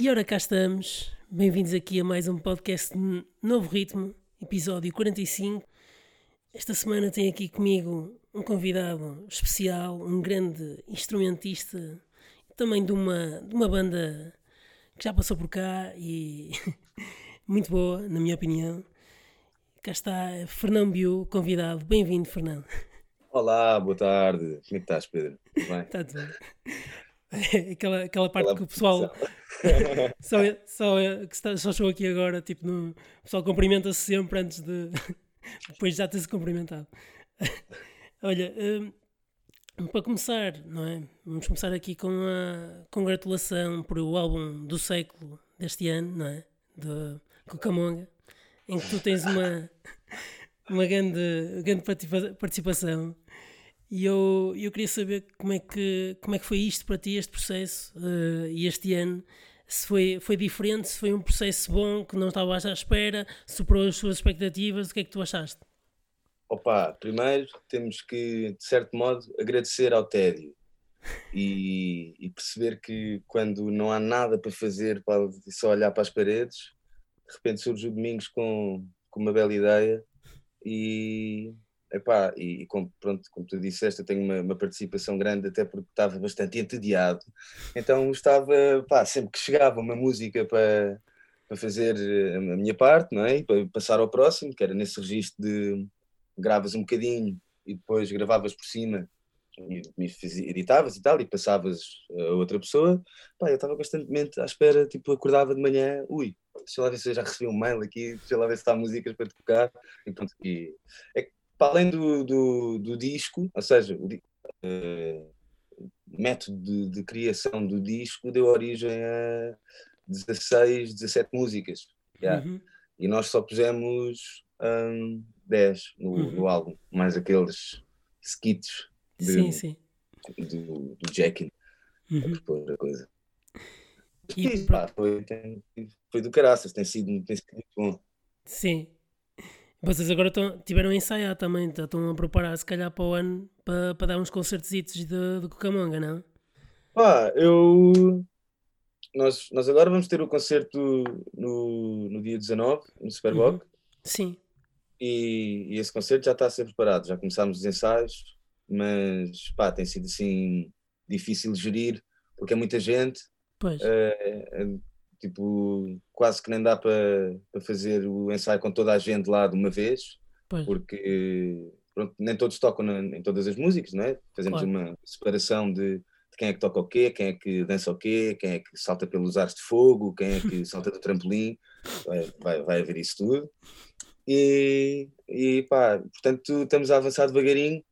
E ora cá estamos, bem-vindos aqui a mais um podcast Novo Ritmo, episódio 45. Esta semana tenho aqui comigo um convidado especial, um grande instrumentista, também de uma, de uma banda que já passou por cá e muito boa, na minha opinião. Cá está Fernão Biu, convidado. Bem-vindo, Fernando. Olá, boa tarde. Como é que estás, Pedro? Tudo bem? Está tudo bem. Aquela, aquela parte Olá, que o pessoal só, só, que está, só chegou aqui agora, tipo, no, o pessoal cumprimenta-se sempre antes de depois já ter-se cumprimentado. Olha, um, para começar, não é? Vamos começar aqui com a congratulação por o álbum do século deste ano, não é? De Cucamonga, em que tu tens uma, uma grande, grande participação e eu, eu queria saber como é, que, como é que foi isto para ti, este processo, uh, e este ano. Se foi, foi diferente, se foi um processo bom, que não estavas à espera, superou as suas expectativas, o que é que tu achaste? Opa, primeiro temos que, de certo modo, agradecer ao tédio e, e perceber que quando não há nada para fazer, para só olhar para as paredes, de repente surge o Domingos com, com uma bela ideia e Epá, e, e como, pronto, como tu disseste, eu tenho uma, uma, participação grande até porque estava bastante entediado. Então estava, sempre que chegava uma música para, para fazer eh, a minha parte, não é? Para passar ao próximo, que era nesse registro de gravas um bocadinho e depois gravavas por cima e editavas e tal, e passavas a outra pessoa, eu estava constantemente à espera, tipo, acordava de manhã, ui, deixa lá ver se eu já recebi um mail aqui, deixa lá ver se está músicas para tocar, e pronto, e é, para além do, do, do disco, ou seja, o uh, método de, de, criação do disco deu origem a 16, 17 músicas. Yeah. Uhum. E nós só pusemos um, 10 no, uhum. no, álbum, mais aqueles skits de, sim, sim. Do, do Jackin uhum. a propor a coisa. E, e pá, foi, tem, foi do caraças, tem sido, tem sido muito bom. Sim, vocês agora estão, tiveram a ensaiar também, estão a preparar se calhar para o ano para, para dar uns concertos de, de Cucamonga, não? Pá, eu. Nós, nós agora vamos ter o concerto no, no dia 19, no Superboc. Uhum. Sim. E, e, esse concerto já está a ser preparado, já começámos os ensaios, mas pá, tem sido assim difícil de gerir, porque é muita gente. Pois. Uh, tipo, quase que nem dá para, para fazer o ensaio com toda a gente lá de uma vez, pois. porque pronto, nem todos tocam na, em todas as músicas, não é? Fazemos claro. uma separação de, de, quem é que toca o quê, quem é que dança o quê, quem é que salta pelos ares de fogo, quem é que salta do trampolim, vai, vai, vai haver isso tudo. E, e pá, portanto, estamos a avançar devagarinho,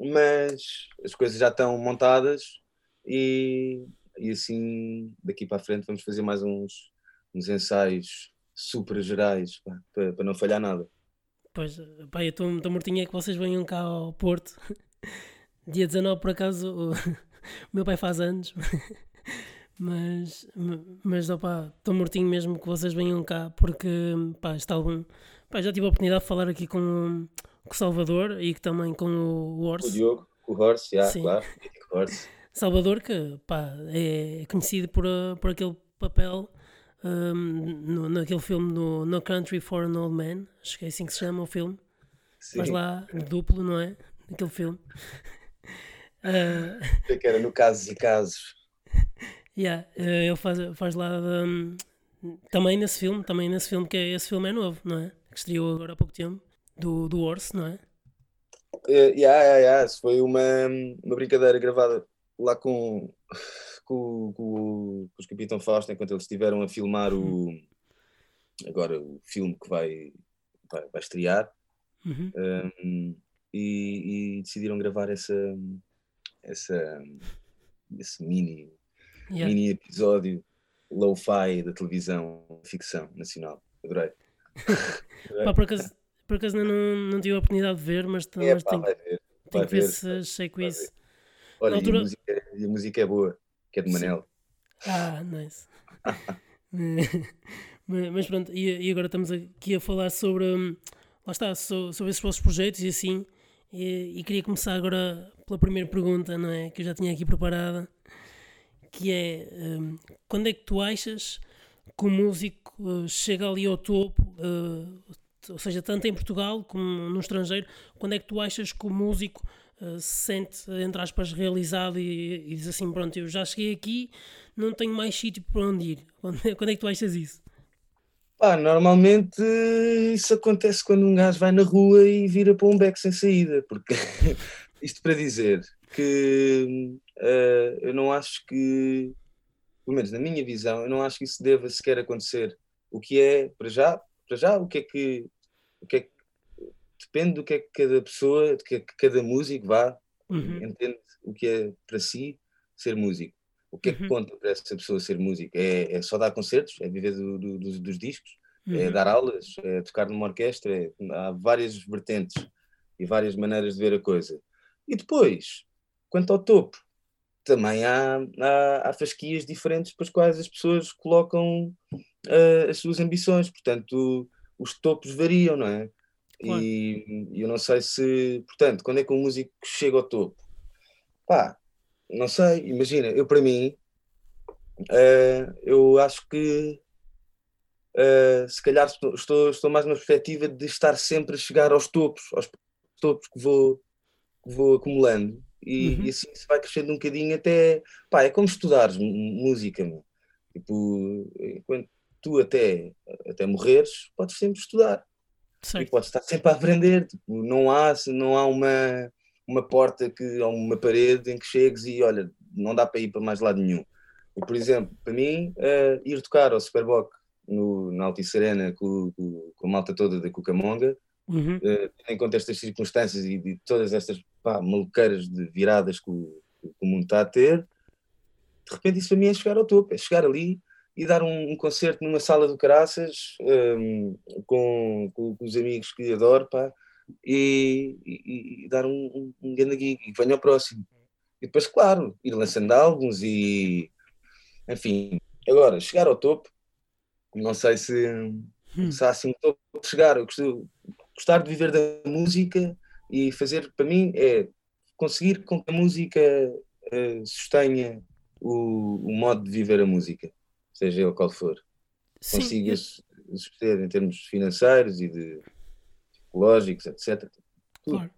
mas as coisas já estão montadas e, e assim daqui para a frente vamos fazer mais uns, uns ensaios super gerais pá, para, para não falhar nada. Pois, pá, eu estou mortinho é que vocês venham cá ao Porto. Dia 19, por acaso, o, o meu pai faz anos. mas, mas estou mortinho mesmo que vocês venham cá, porque pá, este álbum, pá, já tive a oportunidade de falar aqui com, com o Salvador e que também com o Horse. O Diogo, com o Horse, yeah, claro, o Horse. Salvador, que pá, é conhecido por, por aquele papel um, no, naquele filme no No Country for an Old Man, acho que é assim que se chama o filme. Sim. Faz lá duplo, não é? Naquele filme. Uh, que era no Casos e Casos. Yeah, uh, ele faz, faz lá um, também nesse filme, também nesse filme, que é, esse filme é novo, não é? Que estreou agora há pouco tempo, do, do Orse, não é? Uh, yeah, yeah, yeah. Foi uma, uma brincadeira gravada lá com, com, com, com os Capitão Fausto, enquanto eles estiveram a filmar o agora o filme que vai, vai, vai estrear uhum. um, e, e, decidiram gravar essa, essa esse mini, yeah. mini episódio low-fi da televisão ficção nacional. Adorei. Pá, por acaso, por acaso não, não tive a oportunidade de ver, mas, é, mas pá, tenho, ver, tenho que ver, ver se achei com isso. Olha, altura... e, a música, e, a música, é boa, que é de Manel. Ah, nice. mas pronto, e, agora estamos aqui a falar sobre, hum, lá está, sobre esses vossos projetos e assim, e, e, queria começar agora pela primeira pergunta, não é? Que eu já tinha aqui preparada, que é, um, quando é que tu achas que o músico uh, chega ali ao topo, uh, ou seja, tanto em Portugal como no estrangeiro, quando é que tu achas que o músico se sente, entre aspas, realizado e, e, diz assim, pronto, eu já cheguei aqui, não tenho mais sítio para onde ir. Quando, quando é que tu achas isso? Pá, normalmente isso acontece quando um gajo vai na rua e vira para um beco sem saída, porque isto para dizer que uh, eu não acho que, pelo menos na minha visão, eu não acho que isso deva sequer acontecer. O que é, para já, para já, o que é que, o que, é que depende do que é que cada pessoa, de que, que cada músico vá, uhum. entende o que é para si ser músico. O que é que uhum. conta para essa pessoa ser músico? É, é só dar concertos? É viver do, do, dos, dos, discos? É uhum. É dar aulas? É tocar numa orquestra? É, há várias vertentes e várias maneiras de ver a coisa. E depois, quanto ao topo, também há, há, há fasquias diferentes para as quais as pessoas colocam uh, as suas ambições. Portanto, os topos variam, não é? Claro. E eu não sei se. Portanto, quando é que um músico chega ao topo? Pá, não sei, imagina, eu para mim, uh, eu acho que uh, se calhar estou, estou, mais numa perspectiva de estar sempre a chegar aos topos, aos topos que vou, que vou acumulando. E, uhum. e, assim se vai crescendo um bocadinho até. Pá, é como estudares música, meu. Tipo, enquanto tu até, até morreres, podes sempre estudar. Certo. E podes estar sempre a aprender. Tipo, não há, não há uma uma porta que ou uma parede em que chegues e olha, não dá para ir para mais lado nenhum. E, por exemplo, para mim, uh, ir tocar ao Superboc no, na Altice Arena com, com, com, a malta toda da Cucamonga, uhum. uh, em conta estas circunstâncias e de todas estas pá, maluqueiras de viradas que o, que o mundo está a ter, de repente isso para mim é chegar ao topo, é chegar ali e dar um, um concerto numa sala do Caraças um, com, com, os amigos que adoro, pá, e, e, e dar um, um, grande gig e venha ao próximo. E depois, claro, ir lançando álbuns e enfim. Agora, chegar ao topo, não sei se, hum. se há assim topo de chegar. Eu gosto, gostar de viver da música e fazer, para mim, é conseguir com que a música uh, sustenha o, o, modo de viver a música, seja ele qual for. Consiga suster em termos financeiros e de psicológicos, etc. Tudo. Claro.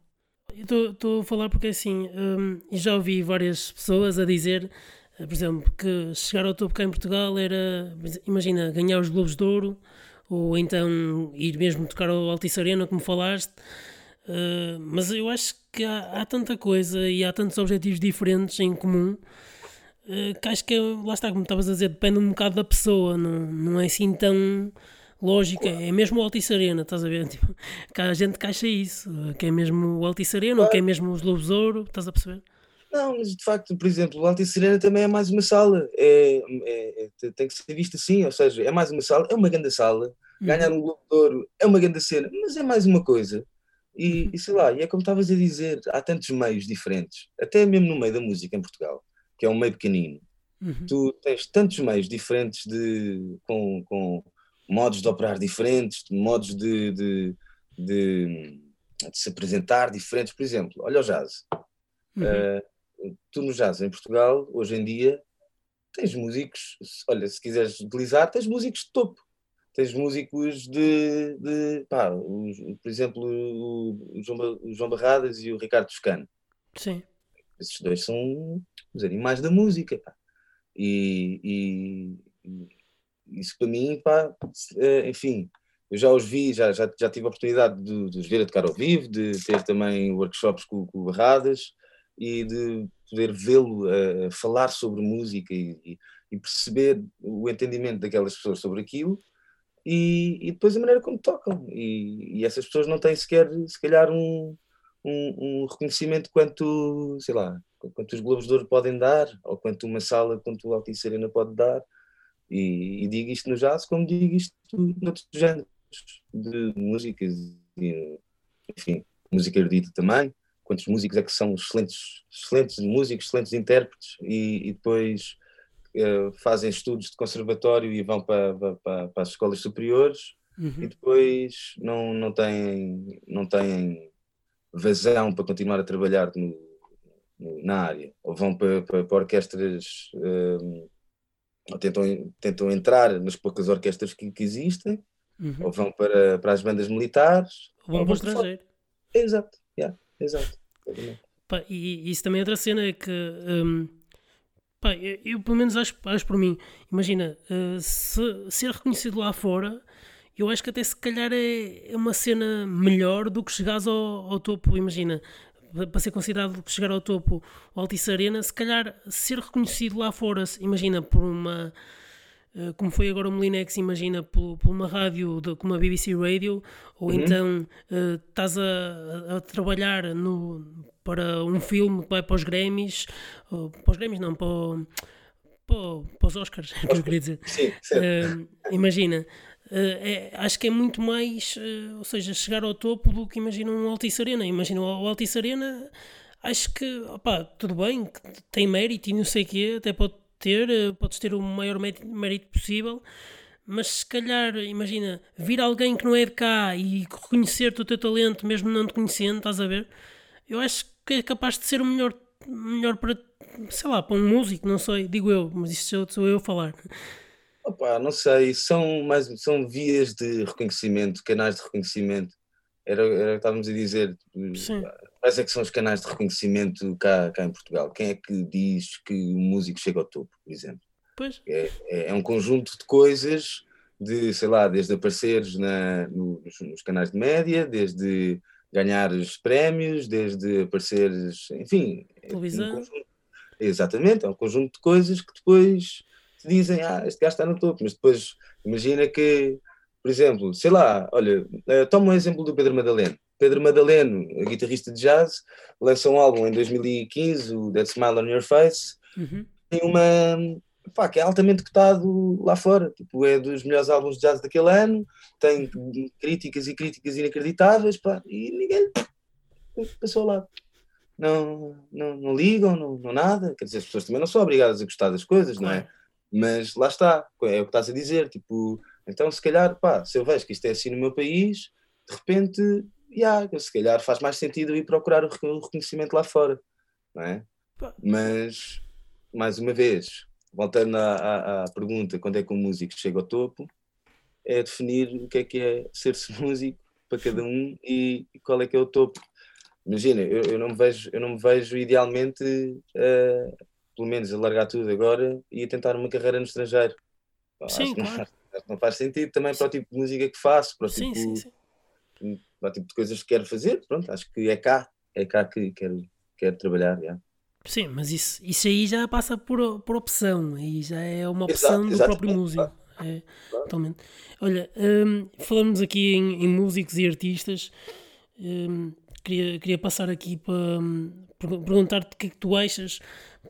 Estou a falar porque assim, hum, já ouvi várias pessoas a dizer, eh, por exemplo, que chegar ao topo cá em Portugal era, imagina, ganhar os Globos de Ouro, ou então ir mesmo tocar ao Altice Arena, como falaste. Uh, mas eu acho que há, há, tanta coisa e há tantos objetivos diferentes em comum uh, que acho que, lá está, como estavas a dizer, depende um bocado da pessoa, não, não é assim tão lógica, é mesmo o Altice Arena, estás a ver? Tipo, a gente caixa isso, que é mesmo o Altice Arena, ou que é mesmo os Lobos Ouro, estás a perceber? Não, mas de facto, por exemplo, o Altice Arena também é mais uma sala, é, é, é, tem que ser visto assim, ou seja, é mais uma sala, é uma grande sala, uhum. ganhar um Globo de Ouro é uma grande cena, mas é mais uma coisa. E, uhum. e sei lá, e é como estavas a dizer, há tantos meios diferentes, até mesmo no meio da música em Portugal, que é um meio pequenino, uhum. tu tens tantos meios diferentes de, com, com modos de operar diferentes, modos de, de, de, de, se apresentar diferentes. Por exemplo, olha o jazz. Uhum. Uh, tu no jazz em Portugal, hoje em dia, tens músicos, olha, se quiseres utilizar, tens músicos de topo. Tens músicos de, de pá, os, por exemplo, o, João, o João Barradas e o Ricardo Toscano. Sim. Esses dois são os animais da música. Pá. E, e, isso para mim, pá, eh, enfim, eu já os vi, já, já, já tive a oportunidade de, de os ver a tocar ao vivo, de ter também workshops com, com Barradas e de poder vê-lo a falar sobre música e, e, perceber o entendimento daquelas pessoas sobre aquilo e, e depois a maneira como tocam. E, e, essas pessoas não têm sequer, se calhar, um, um, um, reconhecimento quanto, sei lá, quanto os Globos de Ouro podem dar, ou quanto uma sala, quanto o Altice Arena pode dar. E, e, digo isto no jazz como digo isto noutros géneros de músicas, e, enfim, música erudita também. Quantos músicos é que são excelentes, excelentes músicos, excelentes intérpretes e, e depois uh, fazem estudos de conservatório e vão para, para, para as escolas superiores uhum. e depois não, não, têm, não têm vazão para continuar a trabalhar no, no, na área ou vão para, para, para orquestras. Uh, ou tentam, tentam entrar nas poucas orquestras que, que existem, Uhum. ou vão para, para as bandas militares. Ou vão para o estrangeiro. Exato, yeah, exato. Pá, e isso também é outra cena é que hum, pá, eu, eu, pelo menos acho, acho por mim, imagina, uh, se ser reconhecido lá fora, eu acho que até se calhar é, é uma cena melhor do que chegares ao, ao topo, imagina, para ser considerado chegar ao topo o Altice Arena, se calhar ser reconhecido lá fora, imagina, por uma Uh, como foi agora o Molinex, imagina, por, por uma rádio de, como a BBC Radio, ou uhum. então uh, estás a, a, trabalhar no, para um filme que vai para os Grammys, uh, para os Grammys não, para, para, para os Oscars, é que eu queria dizer. Sim, imagina, é, acho que é muito mais, ou seja, chegar ao topo do que imagina um Altice Arena. Imagina o Altice Arena, acho que, opá, tudo bem, tem mérito e não sei o quê, até pode ter, eh, podes ter o maior mérito possível, mas se calhar, imagina, vir alguém que não é de cá e reconhecer-te o teu talento, mesmo não te conhecendo, estás a ver? Eu acho que é capaz de ser o melhor, melhor para, sei lá, para um músico, não sei, digo eu, mas isto sou eu a falar. Opa, não sei, são, mais, são vias de reconhecimento, canais de reconhecimento. Era, era o que estávamos a dizer. Sim. Quais é que são os canais de reconhecimento cá, cá em Portugal? Quem é que diz que o músico chega ao topo, por exemplo? Pois. É, é, é um conjunto de coisas, de, sei lá, desde apareceres na, nos, nos canais de média, desde ganhares prémios, desde apareceres, enfim. Televisão. É um conjunto, exatamente, é um conjunto de coisas que depois te dizem, ah, este gajo está no topo, mas depois imagina que, por exemplo, sei lá, olha, eh, toma um exemplo do Pedro Madaleno. Pedro Madaleno, guitarrista de jazz, lança um álbum em 2015, o That Smile on Your Face, uhum. tem uma. Pá, que é altamente cotado lá fora, tipo, é dos melhores álbuns de jazz daquele ano, tem críticas e críticas inacreditáveis, pá, e ninguém passou lá. Não, não, não ligam, não, não nada, quer dizer, as pessoas também não são obrigadas a gostar das coisas, não é? Mas lá está, é o que estás a dizer, tipo, então se calhar, pá, se eu vejo que isto é assim no meu país, de repente yeah, se calhar faz mais sentido ir procurar o reconhecimento lá fora, não é? Mas, mais uma vez, voltando à, à, à, pergunta, quando é que um músico chega ao topo, é definir o que é que é ser-se músico para cada um e, e, qual é que é o topo. Imagina, eu, eu, não, me vejo, eu não me vejo idealmente, uh, pelo menos, a largar tudo agora e a tentar uma carreira no estrangeiro. Sim, não, claro. não, faz sentido também para o tipo de música que faço, para o sim, tipo... Sim, sim para o tipo de coisas que quero fazer, pronto, acho que é cá, é cá que quero, quero trabalhar. Yeah. Sim, mas isso, isso aí já passa por, por opção, aí já é uma opção exato, do próprio músico. É, totalmente. Olha, um, falamos aqui em, em, músicos e artistas, um, queria, queria passar aqui para um, perguntar-te o que é que tu achas,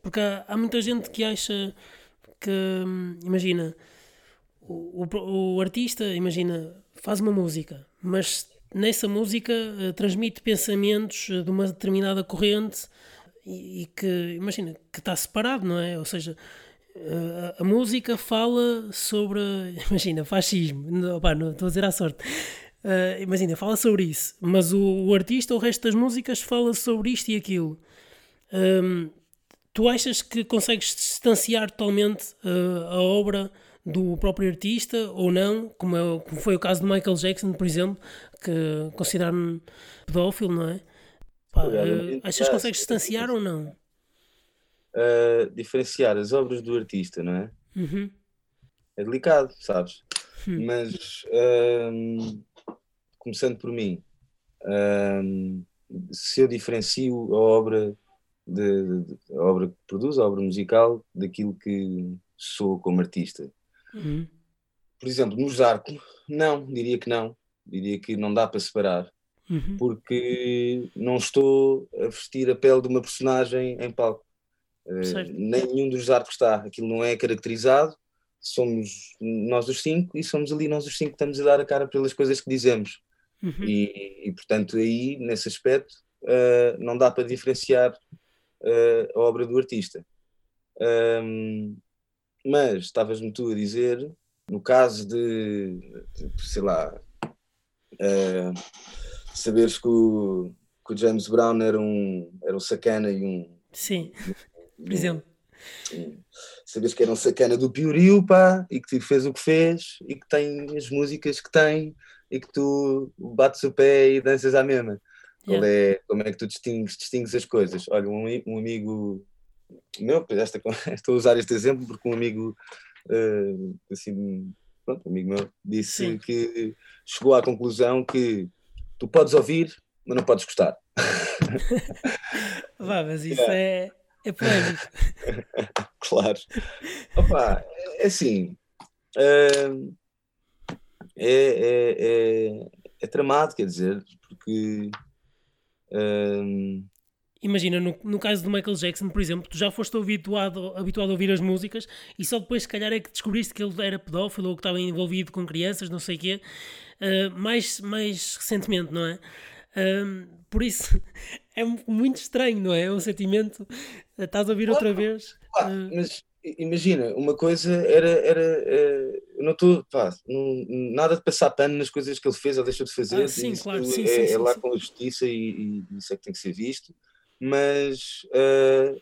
porque há, há muita gente que acha que, hum, imagina, o, o, o artista, imagina, faz uma música, mas nessa música uh, transmite pensamentos uh, de uma determinada corrente e, e, que, imagina, que está separado, não é? Ou seja, uh, a música fala sobre, imagina, fascismo, não, não estou a dizer à sorte. imagina, fala sobre isso, mas o, o, artista, o resto das músicas, fala sobre isto e aquilo. Um, tu achas que consegues distanciar totalmente a obra do próprio artista ou não, como, é, como foi o caso de Michael Jackson, por exemplo, que consideraram pedófilo, não é? Pá, uh, achas que consegues distanciar ou não? Uh, diferenciar as obras do artista, não é? Uhum. É delicado, sabes? Hum. Mas um, começando por mim, um, se eu diferencio a obra de, de, a obra que produzo, a obra musical, daquilo que sou como artista. Uhum. Por exemplo, no Zarco, não, diria que não. Diria que não dá para separar. Uhum. Porque não estou a vestir a pele de uma personagem em palco. Uh, nenhum dos arcos está. Aquilo não é caracterizado. Somos nós os cinco e somos ali nós os cinco que estamos a dar a cara pelas coisas que dizemos. Uhum. E, e, portanto, aí, nesse aspecto, uh, não dá para diferenciar uh, a obra do artista. Um, mas estavas-me tu a dizer, no caso de, de sei lá, uh, saberes que o, que o, James Brown era um, era um sacana e um. Sim, por exemplo. Sabes que era um sacana do Piorio, pá, e que fez o que fez, e que tem as músicas que tem, e que tu bates o pé e danças à mesma. Yeah. É, como é que tu distingues, distingues as coisas? Olha, um, um amigo meu, esta, estou a usar este exemplo porque um amigo, uh, assim, pronto, um amigo meu, disse Sim. que chegou à conclusão que tu podes ouvir, mas não podes gostar. Vá, mas isso yeah. é, é polémico. claro. Opa, é assim. Uh, é, é, é, é, tramado, quer dizer, porque. Imagina, no, no caso do Michael Jackson, por exemplo, tu já foste habituado, habituado a ouvir as músicas e só depois, se calhar, é que descobriste que ele era pedófilo ou que estava envolvido com crianças, não sei o quê, uh, mais, mais recentemente, não é? Uh, por isso, é muito estranho, não é? É um sentimento. Estás a ouvir outra vez. Ah, mas imagina, uma coisa era. era, eu não estou. Nada de passar pano nas coisas que ele fez ou deixou de fazer. Ah, sim, claro. Sim, é, sim, é sim, lá com a justiça e, e, isso é que tem que ser visto. Mas uh,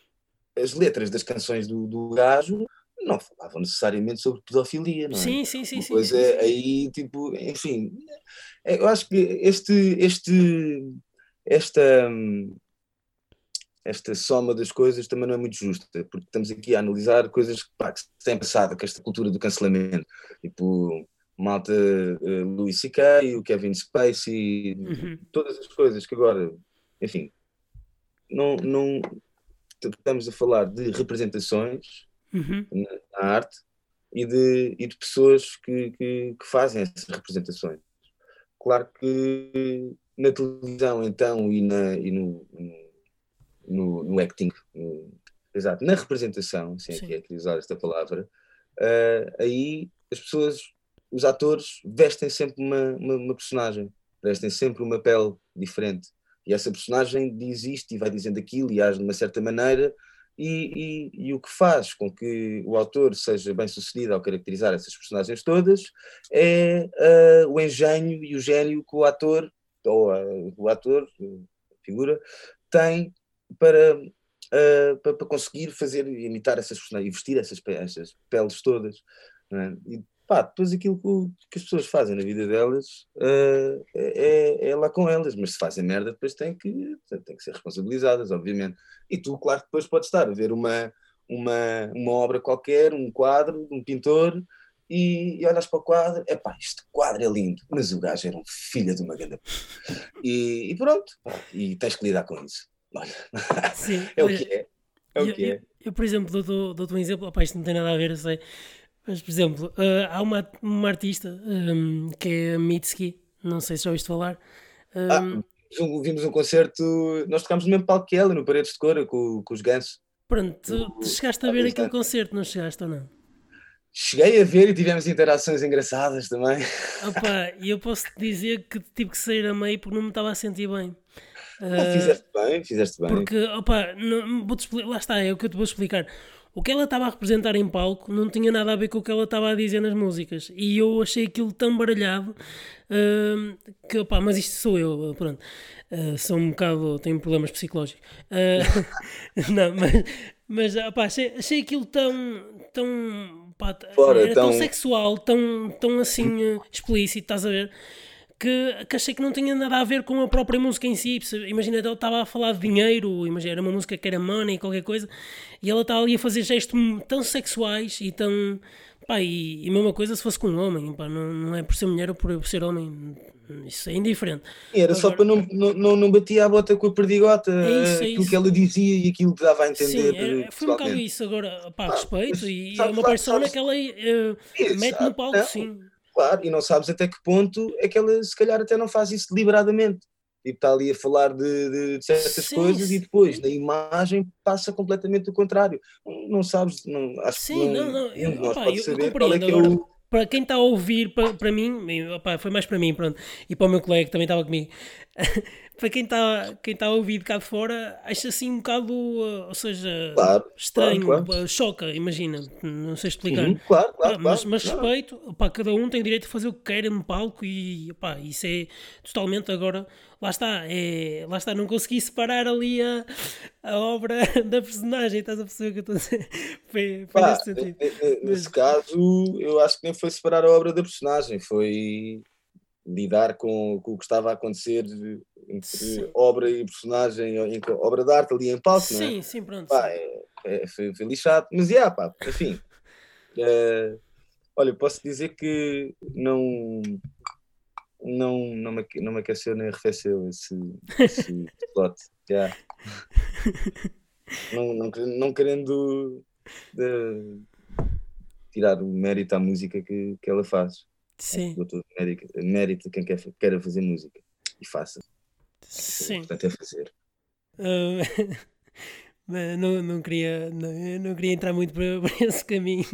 as letras das canções do, do gajo não falavam necessariamente sobre pedofilia, não é? Sim, sim, sim. Pois sim, é, aí, tipo, enfim, eu acho que este, este, esta, esta soma das coisas também não é muito justa, porque estamos aqui a analisar coisas pá, que se têm passado, com esta cultura do cancelamento, tipo malta uh, Louis C.K., o Kevin Spacey, uhum. todas as coisas que agora, enfim, não, não estamos a falar de representações uhum. na, na, arte e de, e de pessoas que, que, que fazem essas representações. Claro que na televisão, então, e, na, e no, no, no acting, no, exato, na representação, se é que é usar esta palavra, uh, aí as pessoas, os atores, vestem sempre uma, uma, uma, personagem, vestem sempre uma pele diferente. E essa personagem diz isto e vai dizendo aquilo e age de uma certa maneira, e, e, e, o que faz com que o autor seja bem sucedido ao caracterizar essas personagens todas é uh, o engenho e o gênio que o ator, ou uh, o ator, a figura, tem para, uh, para, para, conseguir fazer, imitar essas personagens e vestir essas, essas peles todas. É? E pá, depois aquilo que, que, as pessoas fazem na vida delas uh, é, é, lá com elas, mas se fazem merda, depois têm que, têm que ser responsabilizadas, obviamente. E tu, claro, depois podes estar a ver uma, uma, uma obra qualquer, um quadro, um pintor, e, e olhas para o quadro, é pá, este quadro é lindo, mas o gajo era um filho de uma grande. E, e pronto, e tens que lidar com isso. Sim, é o que é. É o eu, que é. Eu, eu, por exemplo, dou-te dou um exemplo, opa, isto não tem nada a ver, eu sei. Mas, por exemplo, uh, há uma, uma artista um, que é a Mitski, não sei se já ouviste falar. Um, ah, vimos um concerto, nós tocámos no mesmo palco que ela, no Paredes de Cora, com, com os gansos. Pronto, tu, tu chegaste a ver aquele concerto, não chegaste ou não? Cheguei a ver e tivemos interações engraçadas também. Opa, e eu posso te dizer que tive que sair a meio porque não me estava a sentir bem. Ah, fizeste bem, fizeste bem. Porque, opa, não, vou lá está, é o que eu te vou explicar. O que ela estava a representar em palco não tinha nada a ver com o que ela estava a dizer nas músicas. E eu achei aquilo tão baralhado uh, que, opa, mas isto sou eu, pronto. Uh, sou um bocado, tenho problemas psicológicos. Uh, não, mas, mas opa, achei, achei aquilo tão, tão, pá, Fora, era tão... tão sexual, tão, tão assim explícito, estás a ver? Que, que, achei que não tinha nada a ver com a própria música em si. Imagina, ela estava a falar de dinheiro, imagina, era uma música que era money, qualquer coisa, e ela estava ali a fazer gestos tão sexuais e tão. Pá, e, e a mesma coisa se fosse com um homem, pá, não, não é por ser mulher ou por, por ser homem, isso é indiferente. Era Agora, só para não, não, não batia a bota com a perdigota, é isso, é aquilo isso. que ela dizia e aquilo que dava a entender. Sim, é, foi um bocado isso. Agora, pá, ah, respeito, e é uma persona que ela uh, mete no palco, não. sim Claro, e não sabes até que ponto é que ela se calhar até não faz isso deliberadamente. Tipo, está ali a falar de, de certas sim, coisas sim. e depois na imagem passa completamente o contrário. Não sabes, não, acho sim, que não, não, eu, opa, eu, saber eu qual é que é o... Para quem está a ouvir, para, para mim, opa, foi mais para mim, pronto, e para o meu colega que também estava comigo. para quem está quem tá a ouvir de cá de fora, acha assim um bocado, uh, ou seja, claro, estranho, claro, claro. Uh, choca, imagina, não sei explicar. Uhum, claro, claro, mas, mas respeito, pá, cada um tem direito a fazer o que quer no palco e pá, isso é totalmente agora, lá está, é, lá está, não consegui separar ali a, a obra da personagem, estás a perceber o que eu estou a dizer? Foi, foi Pá, nesse sentido. Nesse caso, eu acho que nem foi separar a obra da personagem, foi lidar com, com o que estava a acontecer entre sim. obra e personagem, obra de arte ali em palco, sim, não é? Sim, sim, pronto. Pá, é, é, foi, foi, lixado, mas yeah, pá, enfim. É, olha, posso dizer que não não, não, me, não me aqueceu nem arrefeceu esse, esse plot. Yeah. não, não, não querendo de, tirar o mérito à música que, que ela faz. Sim. Doutor, mérito, mérito quem quer, quer fazer música e faça. Sim. Portanto, é fazer. Uh, não, não, queria, não, não queria entrar muito por, por esse caminho.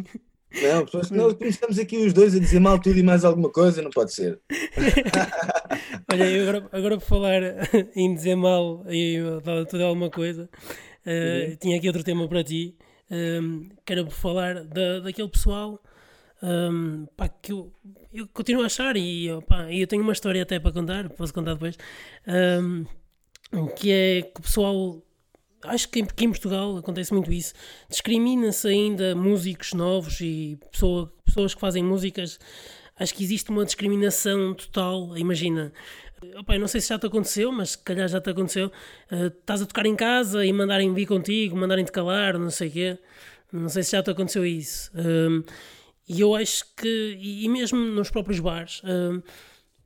Não, nós estamos aqui os dois a dizer mal tudo e mais alguma coisa, não pode ser. Olha, agora, agora por falar em dizer mal e tudo alguma coisa, uh, uhum. tinha aqui outro tema para ti, um, ehm, que era por falar da, daquele pessoal um, pá, que eu, eu, continuo a achar e eu tenho uma história até para contar, posso contar depois, um, que é que o pessoal acho que aqui em Portugal acontece muito isso. Discrimina-se ainda músicos novos e pessoa, pessoas que fazem músicas. Acho que existe uma discriminação total. Imagina, opa, não sei se já te aconteceu, mas se calhar já te aconteceu. Uh, estás a tocar em casa e mandarem vir contigo, mandarem-te calar, não sei o quê. Não sei se já te aconteceu isso. E eu acho que, e mesmo nos próprios bares, uh,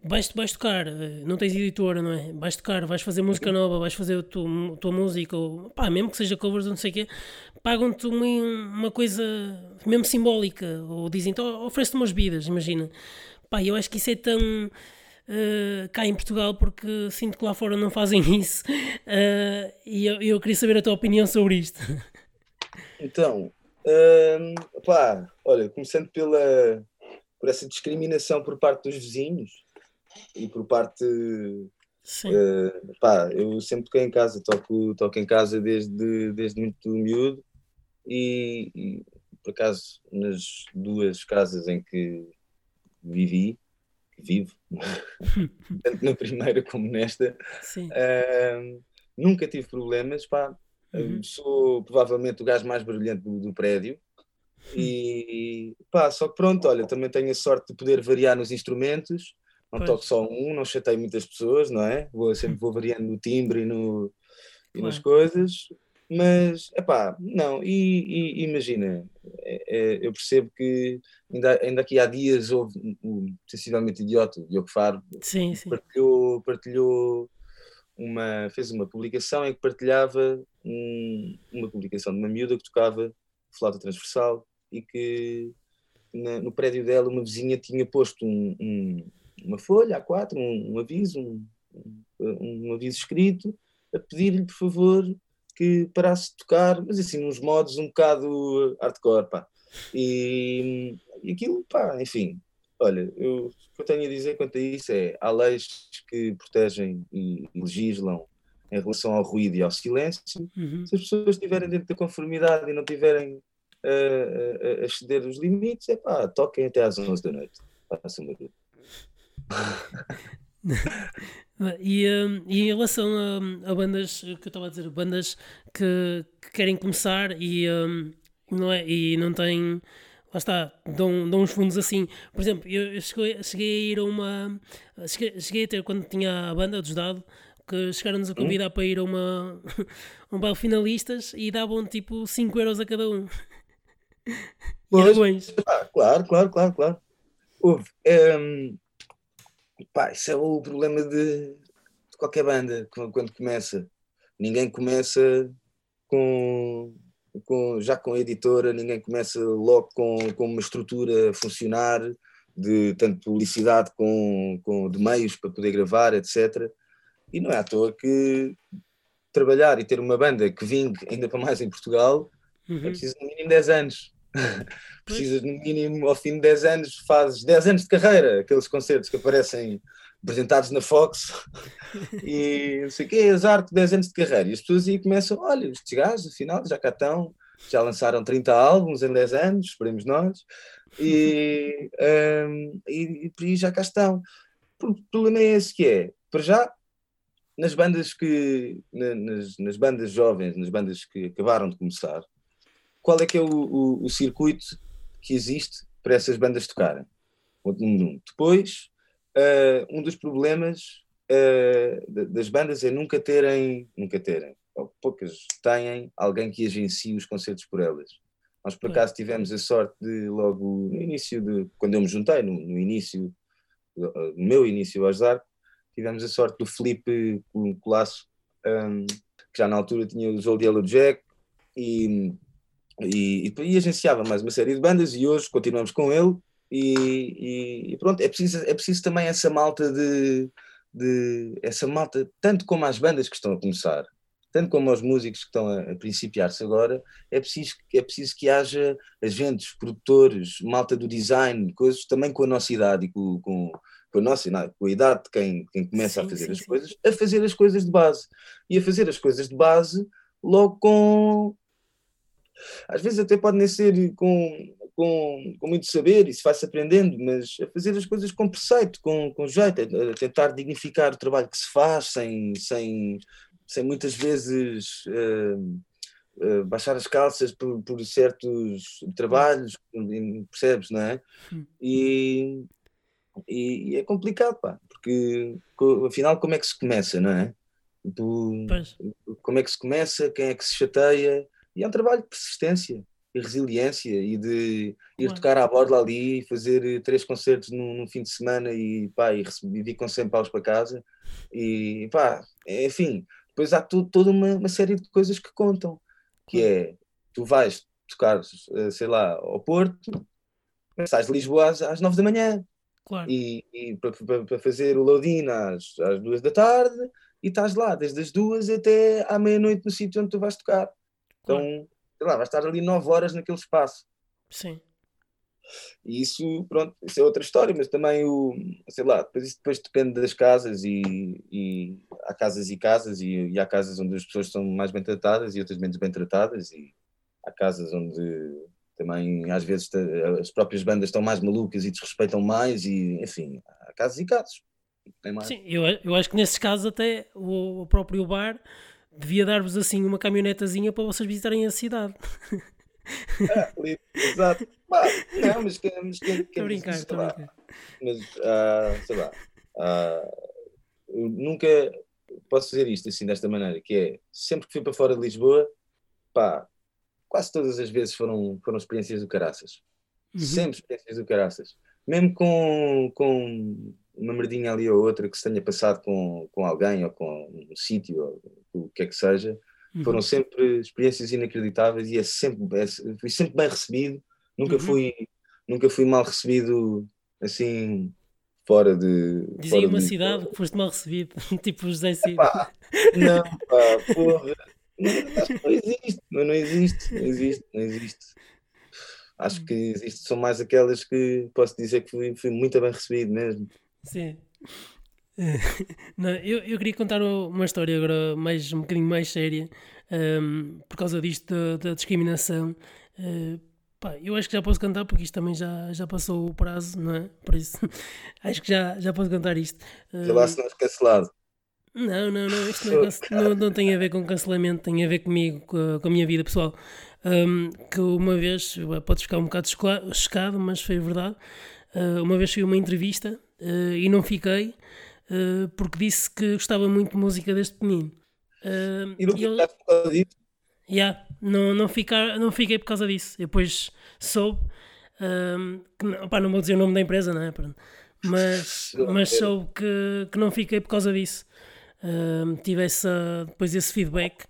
vais, vais tocar, eh, não tens editora, não é? Vais tocar, vais fazer música nova, vais fazer a tua, tua música, ou pá, mesmo que seja covers ou não sei o quê, pagam-te uma, uma coisa mesmo simbólica, ou dizem, então, oferece-te umas bebidas, imagina. Pá, eu acho que isso é tão. Uh, cá em Portugal, porque sinto que lá fora não fazem isso, uh, e eu, eu, queria saber a tua opinião sobre isto. Então, uh, pá, olha, começando pela, por essa discriminação por parte dos vizinhos, e por parte. Uh, pá, eu sempre toquei em casa, toco, toco em casa desde, desde muito miúdo e, e por acaso nas duas casas em que vivi, vivo, tanto na primeira como nesta, uh, nunca tive problemas. Pá, uhum. Sou provavelmente o gajo mais brilhante do, do prédio. E pá, só que pronto, olha, também tenho a sorte de poder variar nos instrumentos não pois. toco só um, não chatei muitas pessoas, não é? Vou, sempre vou variando no timbre e, no, e nas coisas, mas, epá, não, e, e imagina, é, é, eu percebo que ainda, ainda aqui há dias houve um sensivelmente idiota, o Diogo Faro, sim, sim. Partilhou, partilhou uma, fez uma publicação em que partilhava um, uma publicação de uma miúda que tocava flauta transversal e que na, no prédio dela uma vizinha tinha posto um, um uma folha A4, um, um aviso, um, aviso escrito, a pedir-lhe, por favor, que parasse de tocar, mas assim, nos modos um bocado hardcore, pá. E, e aquilo, pá, enfim, olha, eu, o que eu tenho a dizer quanto a isso é, há leis que protegem e legislam em relação ao ruído e ao silêncio. Uhum. Se as pessoas estiverem dentro da conformidade e não tiverem a, a, a exceder os limites, é pá, toquem até às 11 da noite. Façam barulho. e, um, e, em relação a, a, bandas que eu estava a dizer, bandas que, que querem começar e, um, não é, e não têm lá está, dão, dão uns fundos assim. Por exemplo, eu, eu cheguei, cheguei, a ir a uma. Cheguei, cheguei, a ter quando tinha a banda dos Dado que chegaram-nos a hum? convidar hum? para ir a uma um baile finalistas e davam tipo 5 euros a cada um. Pois, ah, claro, claro, claro, claro. Houve. Um, Pá, isso é o problema de, de qualquer banda quando começa. Ninguém começa com, com, já com a editora, ninguém começa logo com, com uma estrutura a funcionar, de tanto publicidade com, com de meios para poder gravar, etc. E não é à toa que trabalhar e ter uma banda que vingue ainda para mais em Portugal uhum. é preciso no mínimo 10 anos. Precisas, no mínimo, ao fim de 10 anos, fazes 10 anos de carreira, aqueles concertos que aparecem apresentados na Fox e não sei o quê, azar de 10 anos de carreira. E as pessoas aí começam: olha, estes gajos, afinal, já cá estão, já lançaram 30 álbuns em 10 anos, esperemos nós, e, um, e, e já cá estão. O problema é esse que é, para já, nas bandas que nas, nas, bandas jovens, nas bandas que acabaram de começar, qual é que é o, o, o circuito que existe para essas bandas tocarem? Ponto número um. Depois, uh, um dos problemas uh, das bandas é nunca terem, nunca terem, ou poucas têm alguém que agencie os concertos por elas. Nós por acaso tivemos a sorte de logo no início de, quando eu me juntei, no, no início, no meu início ao Zarco, tivemos a sorte do Felipe Colasso, um, que já na altura tinha o Old Yellow Jack e, e, e, agenciava mais uma série de bandas e hoje continuamos com ele e, e pronto, é preciso, é preciso também essa malta de, de essa malta, tanto como as bandas que estão a começar, tanto como aos músicos que estão a, a principiar-se agora, é preciso, é preciso que haja agentes, produtores, malta do design, coisas também com a nossa idade e com, com, com a nossa não, com a idade de quem, quem começa sim, a fazer sim, as sim. coisas, a fazer as coisas de base. E a fazer as coisas de base logo com. Às vezes até pode nem ser com, com, com muito saber, isso vai-se aprendendo, mas a fazer as coisas com preceito, com, com jeito, a, tentar dignificar o trabalho que se faz, sem, sem, sem muitas vezes. Uh, Uh, baixar as calças por, por, certos trabalhos, percebes, não é? Hum. E, e, é complicado, pá, porque afinal como é que se começa, não é? Tu, como é que se começa, quem é que se chateia, e é um trabalho de persistência resiliência e de ir tocar à borda ali e fazer três concertos num, num, fim de semana e pá, e, recebi, vir com 100 paus para casa e pá, enfim, depois há tu, toda uma, uma série de coisas que contam, que é, tu vais tocar, eh, sei lá, ao Porto, sais de Lisboa às, às 9 da manhã, Claro. E, e para, fazer o loading às, às duas da tarde e estás lá desde as duas até à meia-noite no sítio onde tu vais tocar. Então, claro. Sei lá, vais estar ali nove horas naquele espaço. Sim. E isso, pronto, isso é outra história, mas também o, sei lá, depois, isso depois depende das casas e, e há casas e casas e, e há casas onde as pessoas são mais bem tratadas e outras menos bem tratadas e há casas onde também às vezes as próprias bandas estão mais malucas e desrespeitam mais e enfim, há casos e casos. Sim, eu, eu acho que nesses casos até o, o próprio bar devia dar-vos assim uma caminhonetazinha para vocês visitarem a cidade. Ah, exato. Bah, não, mas quem, mas quem, quem brincar, estou a brincar. Mas, uh, sei lá, uh, nunca posso dizer isto assim, desta maneira, que é, sempre que fui para fora de Lisboa, pá, quase todas as vezes foram, foram experiências do caraças. Uhum. Sempre experiências do caraças. Mesmo com, com uma merdinha ali ou outra que se tenha passado com, com alguém ou com um sítio, ou o que é que seja, uhum. foram sempre experiências inacreditáveis e é sempre, é, fui sempre bem recebido. Nunca, uhum. fui, nunca fui mal recebido assim fora de. Dizia uma de... cidade que foste mal recebido, tipo José Cid. Não, pá, porra. Que não existe, não, não existe, não existe, não existe. Acho que existe, são mais aquelas que posso dizer que fui, fui muito bem recebido mesmo. Sim. Não, eu, eu queria contar uma história agora mais, um bocadinho mais séria um, por causa disto da, da discriminação. Uh, pá, eu acho que já posso cantar porque isto também já, já passou o prazo, não é? Por isso acho que já, já posso cantar isto. Uh, lá se não é cancelado. Não, não, não, isto não, é não, não, tem a ver com cancelamento, tem a ver comigo, com a, com a minha vida pessoal. Um, que uma vez, podes ficar um bocado chocado, mas foi verdade. Uh, uma vez fui uma entrevista uh, e não fiquei uh, porque disse que gostava muito de música deste menino. e não ficaste por causa disso? Yeah, não, não, ficar, não fiquei por causa disso. depois soube que, opa, não vou dizer o nome da empresa, não é? Mas, mas soube que, que não fiquei por causa disso uh, tive essa, depois esse feedback.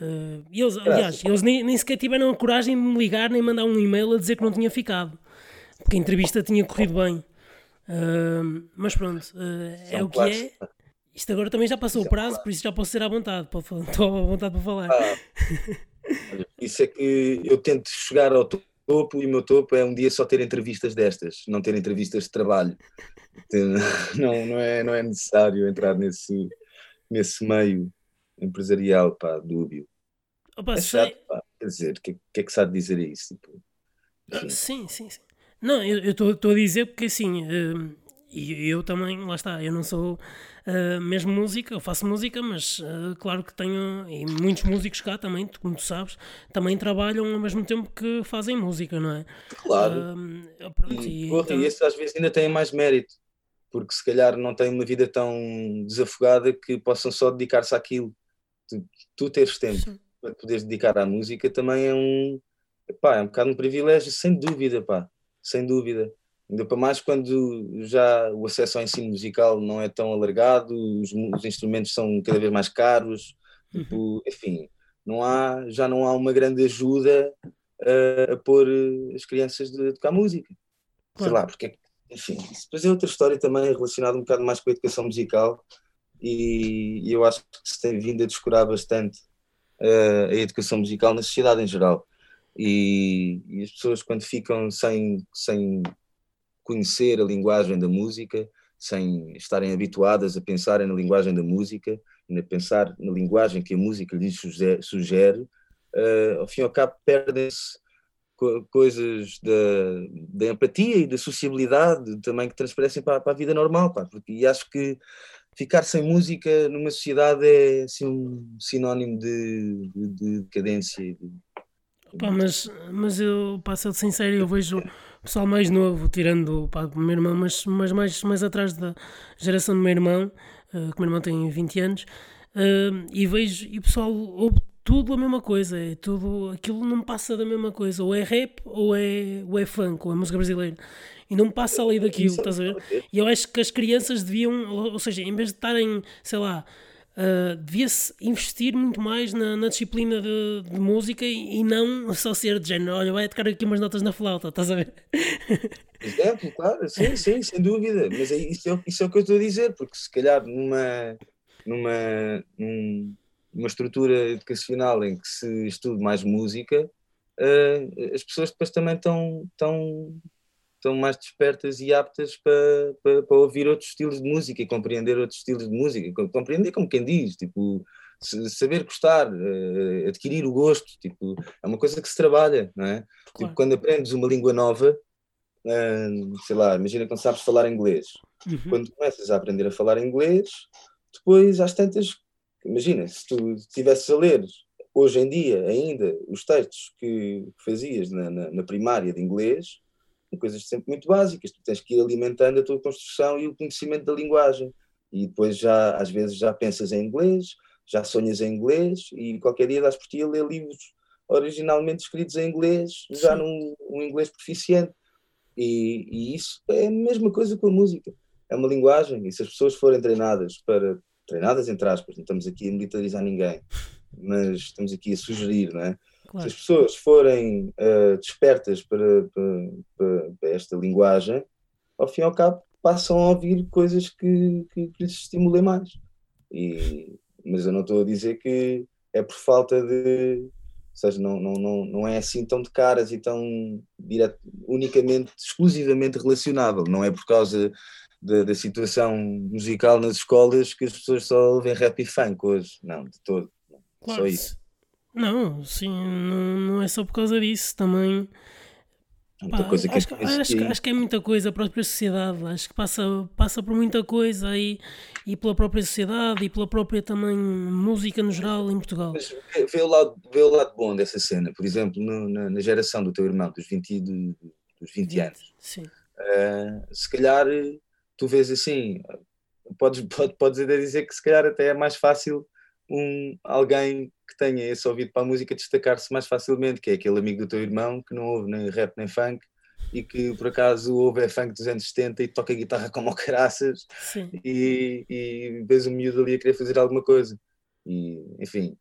Uh, eles, aliás, eles nem, nem sequer tiveram a coragem de me ligar nem mandar um e-mail a dizer que não tinha ficado, porque a entrevista tinha corrido bem. Uh, mas pronto, uh, é o que é. Isto agora também já passou o prazo, por isso já posso ser à vontade, estou à vontade para falar. Ah, isso é que eu tento chegar ao topo e o meu topo é um dia só ter entrevistas destas, não ter entrevistas de trabalho. Não, não, é, não é necessário entrar nesse, nesse meio empresarial, pá, dúbio. Opa, é chato, pá. Quer dizer, o que, que, é que sabe dizer isso? Tipo, ah, sim, sim, sim. Não, eu estou a dizer porque assim, uh, e eu também, lá está, eu não sou uh, mesmo música, eu faço música, mas uh, claro que tenho, e muitos músicos cá também, como tu sabes, também trabalham ao mesmo tempo que fazem música, não é? Claro. Uh, pronto, e, e, porra, então... e esses às vezes ainda têm mais mérito, porque se calhar não têm uma vida tão desafogada que possam só dedicar-se àquilo. Tu, tu teres tempo Sim. para poderes dedicar à música também é um, pá, é um bocado um privilégio, sem dúvida, pá, sem dúvida. Ainda para mais quando já o acesso ao ensino musical não é tão alargado, os, os instrumentos são cada vez mais caros, uhum. tipo, enfim, não há, já não há uma grande ajuda a, a pôr eh, as crianças de tocar música. Sei lá, porque, enfim, depois é outra história também relacionada um bocado mais com a educação musical e, e eu acho que se tem vindo a descurar bastante uh, a educação musical na sociedade em geral. E, e, as pessoas quando ficam sem, sem conhecer a linguagem da música, sem estarem habituadas a pensarem na linguagem da música a pensar na linguagem que a música lhes sugere, uh, ao fim e ao cabo perdem-se co coisas da, da, empatia e da sociabilidade também que transparecem para, para a vida normal, pá, porque, e acho que ficar sem música numa sociedade é assim, um sinónimo de, de, de decadência. De... Pá, mas, mas eu, para ser sincero, eu vejo pessoal mais novo, tirando pá, o meu irmão, mas, mas mais, mais atrás da geração do meu irmão, uh, que o meu irmão tem 20 anos, uh, e vejo, e o pessoal ouve tudo a mesma coisa, é tudo, aquilo não passa da mesma coisa, ou é rap, ou é, ou é funk, ou é música brasileira, e não passa ali daquilo, estás a ver? E eu acho que as crianças deviam, ou seja, em vez de estarem, sei lá, Uh, devia-se investir muito mais na, na disciplina de, de, música e, e, não só ser de género, olha, vai tocar aqui umas notas na flauta, estás a ver? Exemplo, claro, sim, sim, sem dúvida, mas é, isso, é, isso é o que eu estou a dizer, porque se calhar numa, numa, numa estrutura educacional em que se estude mais música, uh, as pessoas depois também estão estão mais despertas e aptas para, para, para, ouvir outros estilos de música e compreender outros estilos de música. Compreender como quem diz, tipo, saber gostar, uh, adquirir o gosto, tipo, é uma coisa que se trabalha, não é? Tipo, claro. Tipo, quando aprendes uma língua nova, uh, sei lá, imagina quando sabes falar inglês. Uhum. Quando começas a aprender a falar inglês, depois às tantas, imagina, se tu estivesses a ler hoje em dia ainda os textos que fazias na, na, na primária de inglês, coisas sempre muito básicas. Tu tens que ir alimentando a tua construção e o conhecimento da linguagem. E depois já, às vezes, já pensas em inglês, já sonhas em inglês e qualquer dia das por ti a ler livros originalmente escritos em inglês, já num, num inglês proficiente. E, e, isso é a mesma coisa com a música. É uma linguagem e se as pessoas forem treinadas para treinadas entre aspas, não estamos aqui a militarizar ninguém, mas estamos aqui a sugerir, não é? Claro. Se as pessoas forem uh, despertas para, para, para, esta linguagem, ao fim e ao cabo passam a ouvir coisas que, que, que lhes estimulem mais. E, mas eu não estou a dizer que é por falta de. Ou seja, não, não, não, não é assim tão de caras e tão direto, unicamente, exclusivamente relacionável. Não é por causa da, da situação musical nas escolas que as pessoas só ouvem rap e funk hoje. Não, de todo. Claro. Só isso. Não, sim, não, não é só por causa disso, também. Pá, acho, que, acho, acho, que é muita coisa a própria sociedade, acho que passa, passa por muita coisa aí e pela própria sociedade e pela própria também música no geral em Portugal. Mas vê o lado, vê o lado bom dessa cena, por exemplo, no, na, na, geração do teu irmão, dos 20, do, dos 20 anos. Sim. Uh, se calhar tu vês assim, podes, pode, podes dizer que se calhar até é mais fácil um, alguém que tenha esse ouvido para a música destacar-se mais facilmente, que é aquele amigo do teu irmão que não ouve nem rap nem funk e que por acaso ouve é funk dos anos 70 e toca guitarra como o caraças e, e vês um miúdo ali a querer fazer alguma coisa. E, enfim,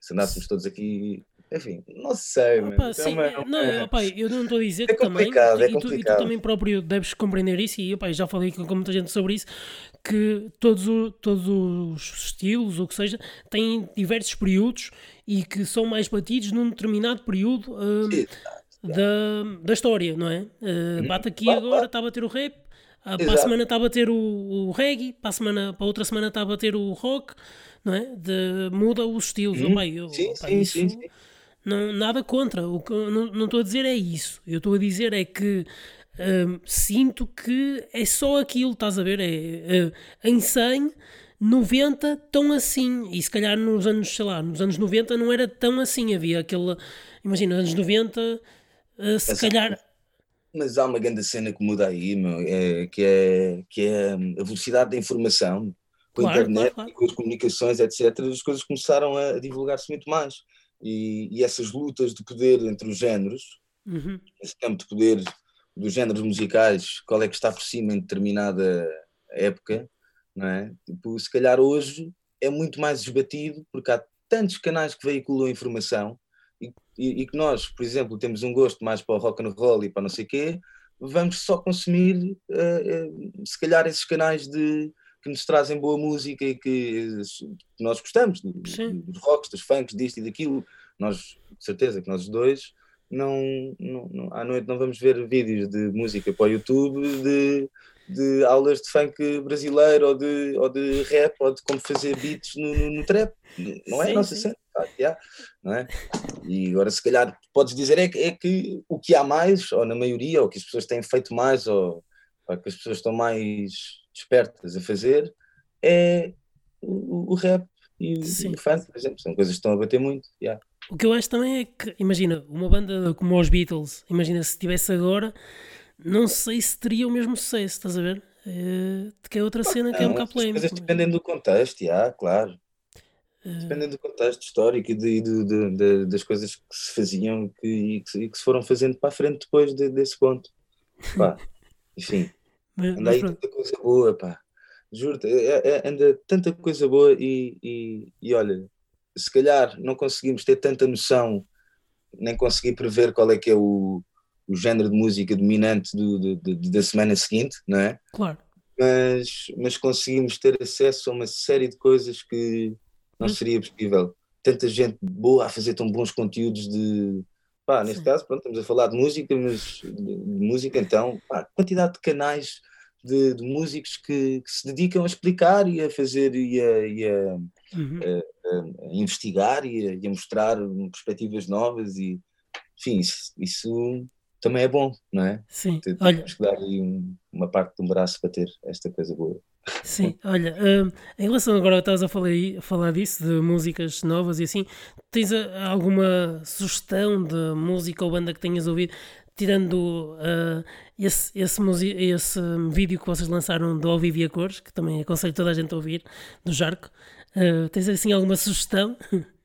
se andássemos todos aqui enfim, não sei, opa, sim, é uma, não, opa, eu não estou a dizer é que também, é e, tu, e, tu, também próprio deves compreender isso, e opa, já falei com muita gente sobre isso, que todos, o, todos os estilos, ou que seja, têm diversos períodos e que são mais batidos num determinado período uh, da, da história, não é? Uh, bate aqui agora, está a bater o rap, uh, para a semana está a bater o, o reggae, para a, semana, para a outra semana está a bater o rock, não é? De, muda os estilos. Hum, opa, eu, sim, opa, sim, isso, sim, sim. Não, nada contra. O que não, não estou a dizer é isso. Eu estou a dizer é que hum, sinto que é só aquilo, estás a ver? É, é, em 100, 90 tão assim. E se calhar nos anos, sei lá, nos anos 90 não era tão assim. Havia aquele. Imagina, nos anos 90, uh, se calhar. Mas há uma grande cena que muda aí, meu, é, que, é, que é a velocidade da informação com claro, a internet claro, claro. com as comunicações, etc., as coisas começaram a divulgar-se muito mais. E, e, essas lutas de poder entre os géneros, uhum. esse campo de poder dos géneros musicais, qual é que está por cima em determinada época, não é? Tipo, se calhar hoje é muito mais esbatido porque há tantos canais que veiculam informação e, e, e, que nós, por exemplo, temos um gosto mais para o rock and roll e para não sei o quê, vamos só consumir uh, uh, se calhar esses canais de que nos trazem boa música e que, que nós gostamos dos rocks, dos funks, disto e daquilo. Nós, de certeza que nós dois não, não, não, à noite não vamos ver vídeos de música para o YouTube de, de aulas de funk brasileiro ou de, ou de rap ou de como fazer beats no, no, no trap. Não é sim, a nossa cena. Yeah, não é? E agora, se calhar, podes dizer é que, é que o que há mais, ou na maioria, ou que as pessoas têm feito mais, ou, ou que as pessoas estão mais despertas a fazer, é o, o rap e, e o funk, por exemplo. São coisas que estão a bater muito. Yeah. O que eu acho também é que, imagina, uma banda como os Beatles, imagina se tivesse agora, não sei se teria o mesmo sucesso, estás a ver? É, que é outra cena não, que é um bocado polémica. As coisas dependem do contexto, já, claro. É... Dependem do contexto histórico e de, de, de, de, das coisas que se faziam que, e, que, e que se foram fazendo para a frente depois desse ponto. Pá, enfim, mas, anda aí tanta coisa boa, pá. Juro-te, é, é, anda tanta coisa boa e, e, e olha, se calhar não conseguimos ter tanta noção, nem conseguir prever qual é que é o, o género de música dominante do, do, do, da semana seguinte, não é? Claro. Mas, mas conseguimos ter acesso a uma série de coisas que não seria possível. Tanta gente boa a fazer tão bons conteúdos de. Pá, neste Sim. caso, pronto, estamos a falar de música, mas de, música então, pá, quantidade de canais de, de músicos que, que, se dedicam a explicar e a fazer e a, e a, uhum. a, a investigar e a, e a, mostrar perspectivas novas e enfim, isso, isso, também é bom, não é? Sim, Temos olha... que dar aí um, uma parte de um braço para ter esta coisa boa. Sim, olha, um, em relação agora estás a falar, a falar disso, de músicas novas e assim, tens alguma sugestão de música ou banda que tenhas ouvido? tirando uh, esse, esse, esse vídeo que vocês lançaram do Ao Vivo e a Cores, que também aconselho toda a gente a ouvir, do Jarco, uh, tens assim alguma sugestão?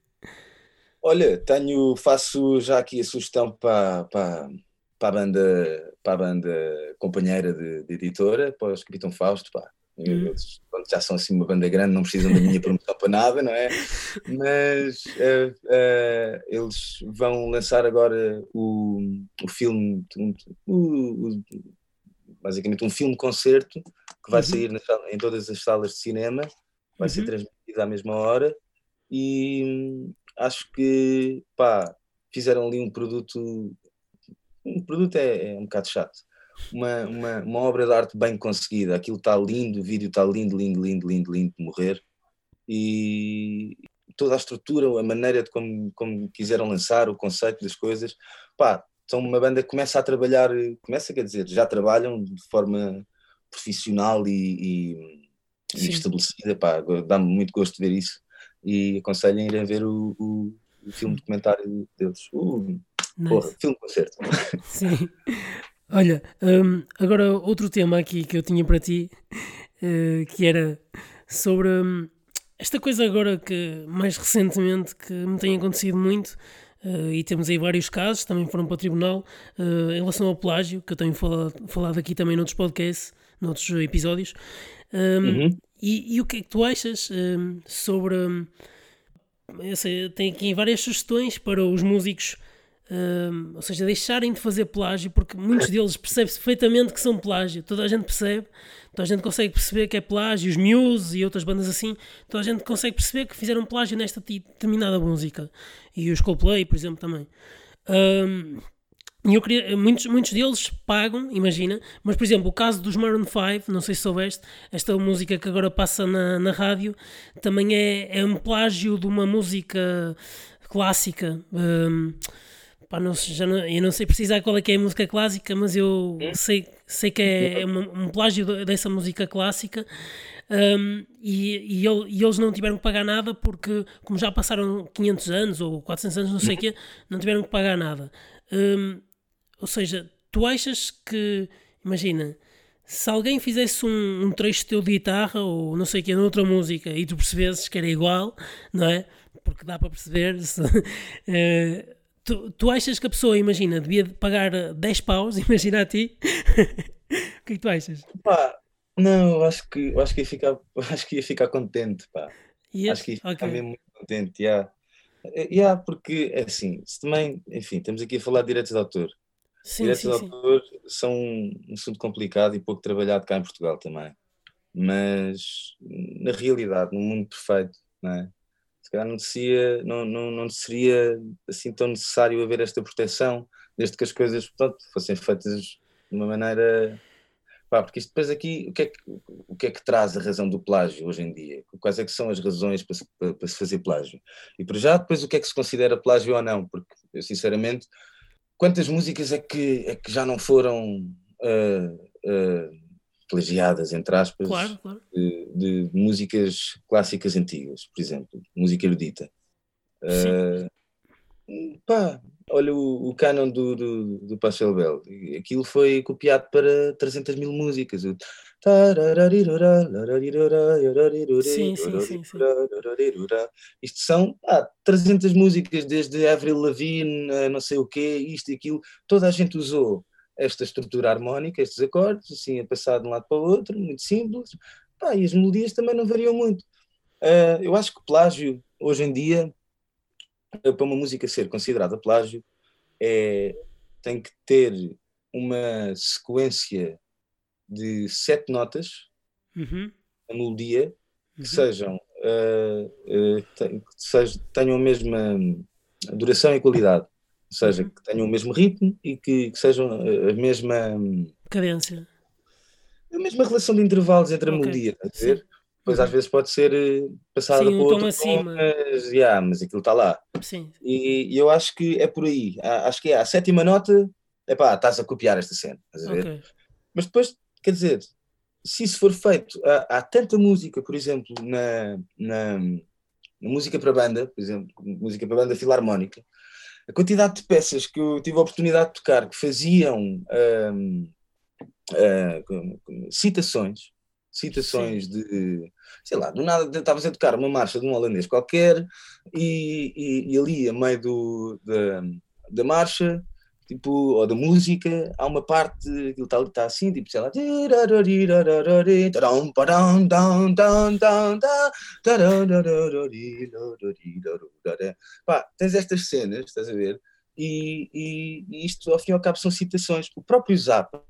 Olha, tenho, faço já aqui a sugestão para, para, para, a, banda, para a banda companheira de, de editora, para os Capitão Fausto, pá. Hum. Eles já são assim uma banda grande, não precisam da minha promoção para nada, não é? Mas uh, uh, eles vão lançar agora o, o filme, o, o, basicamente um filme-concerto que vai uhum. sair em todas as salas de cinema, vai uhum. ser transmitido à mesma hora e hum, acho que pá, fizeram ali um produto. Um produto é, é um bocado chato uma, uma, uma obra de arte bem conseguida. Aquilo está lindo, o vídeo está lindo, lindo, lindo, lindo, lindo de morrer. E toda a estrutura, a maneira de como, como quiseram lançar, o conceito das coisas, pá, são uma banda que começa a trabalhar, começa, quer dizer, já trabalham de forma profissional e, e, e estabelecida, pá, dá-me muito gosto de ver isso e aconselho a irem ver o, o, o filme documentário deles. Uh, nice. porra, filme concerto. Sim. Olha, um, agora outro tema aqui que eu tinha para ti, uh, que era sobre um, esta coisa agora que mais recentemente que me tem acontecido muito, uh, e temos aí vários casos, também foram para o tribunal, uh, em relação ao plágio, que eu tenho falado, falado aqui também noutros podcasts, noutros episódios. Um, uhum. e, e, o que é que tu achas hum, sobre. Hum, eu sei, tem aqui várias sugestões para os músicos ou seja, deixarem de fazer plágio, porque muitos deles percebem-se perfeitamente que são plágio, toda a gente percebe, toda a gente consegue perceber que é plágio, os Muse e outras bandas assim, toda a gente consegue perceber que fizeram plágio nesta determinada música, e os Coldplay, por exemplo, também. E eu queria, muitos, muitos deles pagam, imagina, mas por exemplo, o caso dos Maroon 5, não sei se soubeste, esta música que agora passa na, na rádio, também é, é um plágio de uma música clássica. Pá, não, já não, eu não sei precisar qual é que é a música clássica, mas eu hum? sei, sei que é, é um, um plágio dessa música clássica. Um, e, e, e, eles não tiveram que pagar nada porque, como já passaram 500 anos ou 400 anos, não sei o quê, não tiveram que pagar nada. Um, ou seja, tu achas que, imagina, se alguém fizesse um, um trecho teu de guitarra ou não sei o que, noutra música e tu percebesses que era igual, não é? Porque dá para perceber. Se, uh, tu, tu achas que a pessoa, imagina, devia pagar 10 paus, imagina a ti? o que é que tu achas? Pá, não, acho que, acho que, ia, ficar, acho que ia ficar contente, pá. Yes? Acho que ia ficar okay. mesmo muito contente, yeah. Yeah, porque, é assim, se também, enfim, estamos aqui a falar de direitos de autor. Sim, direitos sim, de autor sim. são um assunto complicado e pouco trabalhado cá em Portugal também. Mas, na realidade, no mundo perfeito, não é? Calhar não seria, não, não, não seria assim tão necessário haver esta proteção, desde que as coisas pronto, fossem feitas de uma maneira Pá, porque isto depois aqui, o que, é que, o que é que traz a razão do plágio hoje em dia? Quais é que são as razões para se, para, para se fazer plágio? E para já, depois o que é que se considera plágio ou não? Porque eu sinceramente, quantas músicas é que, é que já não foram uh, uh, plagiadas, entre aspas, claro, claro. De, de, músicas clássicas antigas, por exemplo, música erudita? Uh, pá, olha o, o canon do, do, do Pachelbel, aquilo foi copiado para 300 mil músicas. Sim, sim, sim, sim. Isto são ah, 300 músicas, desde Avril Lavigne, não sei o quê, isto e aquilo. Toda a gente usou esta estrutura harmónica, estes acordes, assim, a passar de um lado para o outro, muito simples. Pá, e as melodias também não variam muito. Uh, eu acho que plágio, hoje em dia, para uma música ser considerada plágio, é, tem que ter uma sequência de sete notas, uhum. a melodia, que uhum. sejam, uh, uh, que sejam, tenham a mesma duração e qualidade, ou seja, uhum. que tenham o mesmo ritmo e que, que sejam a mesma cadência. A mesma relação de intervalos entre a okay. melodia, a ver? Depois às vezes pode ser eh, passada Sim, um por outro acima. mas, yeah, mas aquilo está lá. Sim. E, e, eu acho que é por aí. Acho que é a sétima nota, é pá, estás a copiar esta cena, estás a ver? Okay. Mas depois, quer dizer, se isso for feito, há, há tanta música, por exemplo, na, na, na, música para banda, por exemplo, música para banda filarmónica, a quantidade de peças que eu tive a oportunidade de tocar que faziam um, uh, citações citações Sim. de, sei lá, do nada estavas a tocar uma marcha de um holandês qualquer e, e, e ali, a meio do, da, da marcha, tipo, ou da música, há uma parte, aquilo está, está assim, tipo, sei lá, pá, tens estas cenas, estás a ver? E, e, e isto, ao fim e ao cabo, são citações. O próprio Zappa,